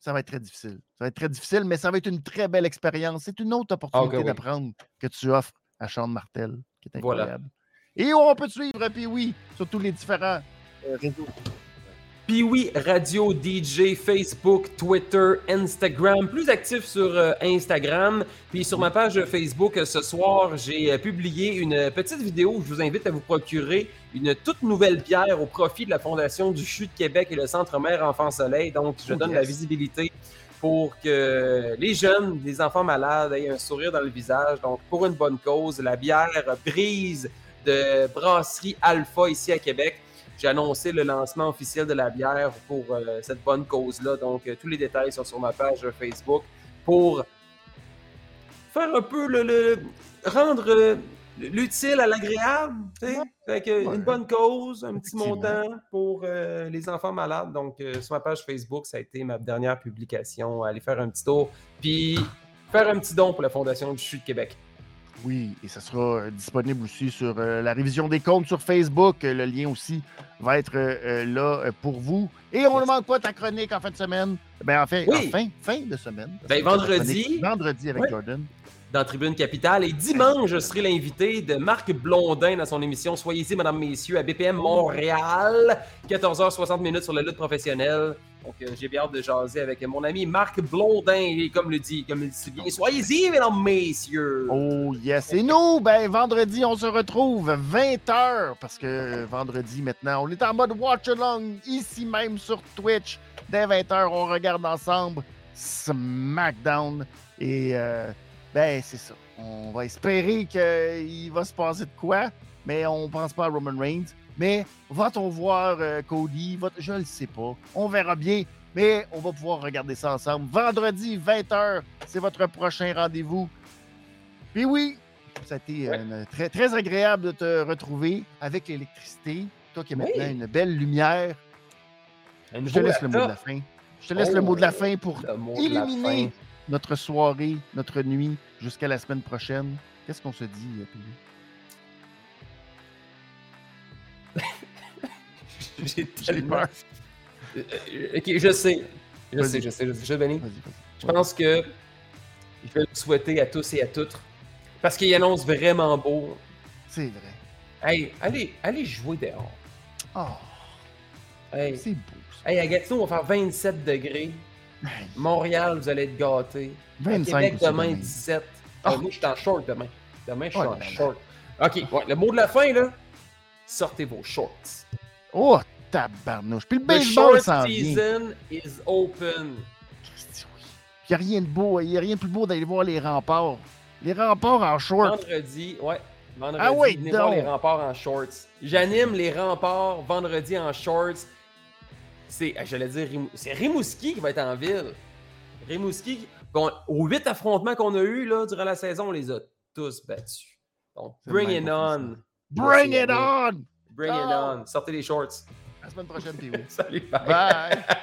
ça va être très difficile. Ça va être très difficile, mais ça va être une très belle expérience. C'est une autre opportunité oui. d'apprendre que tu offres à Sean Martel, qui est Voilà. incroyable. Et on peut te suivre, puis oui, sur tous les différents réseaux. Oui, radio, DJ, Facebook, Twitter, Instagram, plus actif sur euh, Instagram. Puis sur ma page Facebook euh, ce soir, j'ai euh, publié une petite vidéo où je vous invite à vous procurer une toute nouvelle bière au profit de la Fondation du CHU de Québec et le Centre Mère Enfant Soleil. Donc, je Oh, donne la visibilité pour que les jeunes, les enfants malades aient un sourire dans le visage. Donc, pour une bonne cause, la bière Brise de Brasserie Alpha ici à Québec. J'ai annoncé le lancement officiel de la bière pour euh, cette bonne cause-là. Donc, euh, tous les détails sont sur ma page Facebook pour faire un peu le. le- rendre euh, l'utile à l'agréable. tu sais. Fait que Ouais. Une bonne cause, un petit montant pour les enfants malades. Donc, sur ma page Facebook, ça a été ma dernière publication. Aller faire un petit tour. Puis, faire un petit don pour la Fondation du CHU de Québec. Oui, et ça sera euh, disponible aussi sur euh, la révision des comptes sur Facebook. Euh, Le lien aussi va être là pour vous. Et on ne manque pas ta chronique en fin de semaine. Ben, en fait, Oui. en fin, fin de semaine. Ben, vendredi. Vendredi avec. Jordan. Dans Tribune Capitale. Et dimanche, je serai l'invité de Marc Blondin dans son émission Soyez-y, mesdames, messieurs, à BPM Montréal. 14h60 minutes sur la lutte professionnelle. Donc, euh, j'ai bien hâte de jaser avec mon ami Marc Blondin. Et comme le dit, comme il dit soyez-y, mesdames, messieurs. Oh yes. Et nous, ben vendredi, on se retrouve 20h parce que vendredi maintenant, on est en mode watch along ici même sur Twitch. Dès 20h, on regarde ensemble SmackDown et euh, ben c'est ça. On va espérer qu'il va se passer de quoi, mais on pense pas à Roman Reigns. Mais va-t-on voir euh, Cody? Va je ne le sais pas. On verra bien. Mais on va pouvoir regarder ça ensemble. Vendredi, 20h, c'est votre prochain rendez-vous. Puis oui, ça a été Ouais. euh, très, très agréable de te retrouver avec l'électricité. Toi qui as maintenant Oui. une belle lumière. Je te laisse le mot de la fin. Je te laisse Oh, le mot de la fin pour fin. notre soirée, notre nuit jusqu'à la semaine prochaine. Qu'est-ce qu'on se dit, euh, Pili? J'ai tellement- peur. Euh, Ok, je sais. Je sais, je sais, je sais, je sais, Benny. Je pense que je vais le souhaiter à tous et à toutes. Parce qu'il annonce vraiment beau. C'est vrai. Hey, allez, allez jouer dehors. Oh, Hey, c'est beau. ça. hey à Gatineau, on va faire 27 degrés. Montréal, vous allez être gâtés. À 25 Québec, demain, demain. 17. Ah. Euh, moi, je suis en short demain. Demain, je suis Oh en là là. short. OK, ouais, le mot de la fin, là. Sortez vos shorts. Oh, tabarnouche. Puis le The baseball s'en vient. season is open. Il n'y a rien de beau. Il n'y a rien de plus beau d'aller voir les remparts. Les remparts en short. Vendredi, ouais. Vendredi, Ah ouais, venez voir les remparts en shorts. J'anime les remparts vendredi en shorts. C'est, j'allais dire, c'est Rimouski qui va être en ville. Rimouski, qu'on- aux huit affrontements qu'on a eus là, durant la saison, on les a tous battus. Donc, bring it on. Bring it on! Bring it on. Sortez les shorts. À la semaine prochaine. Salut, bye. Bye!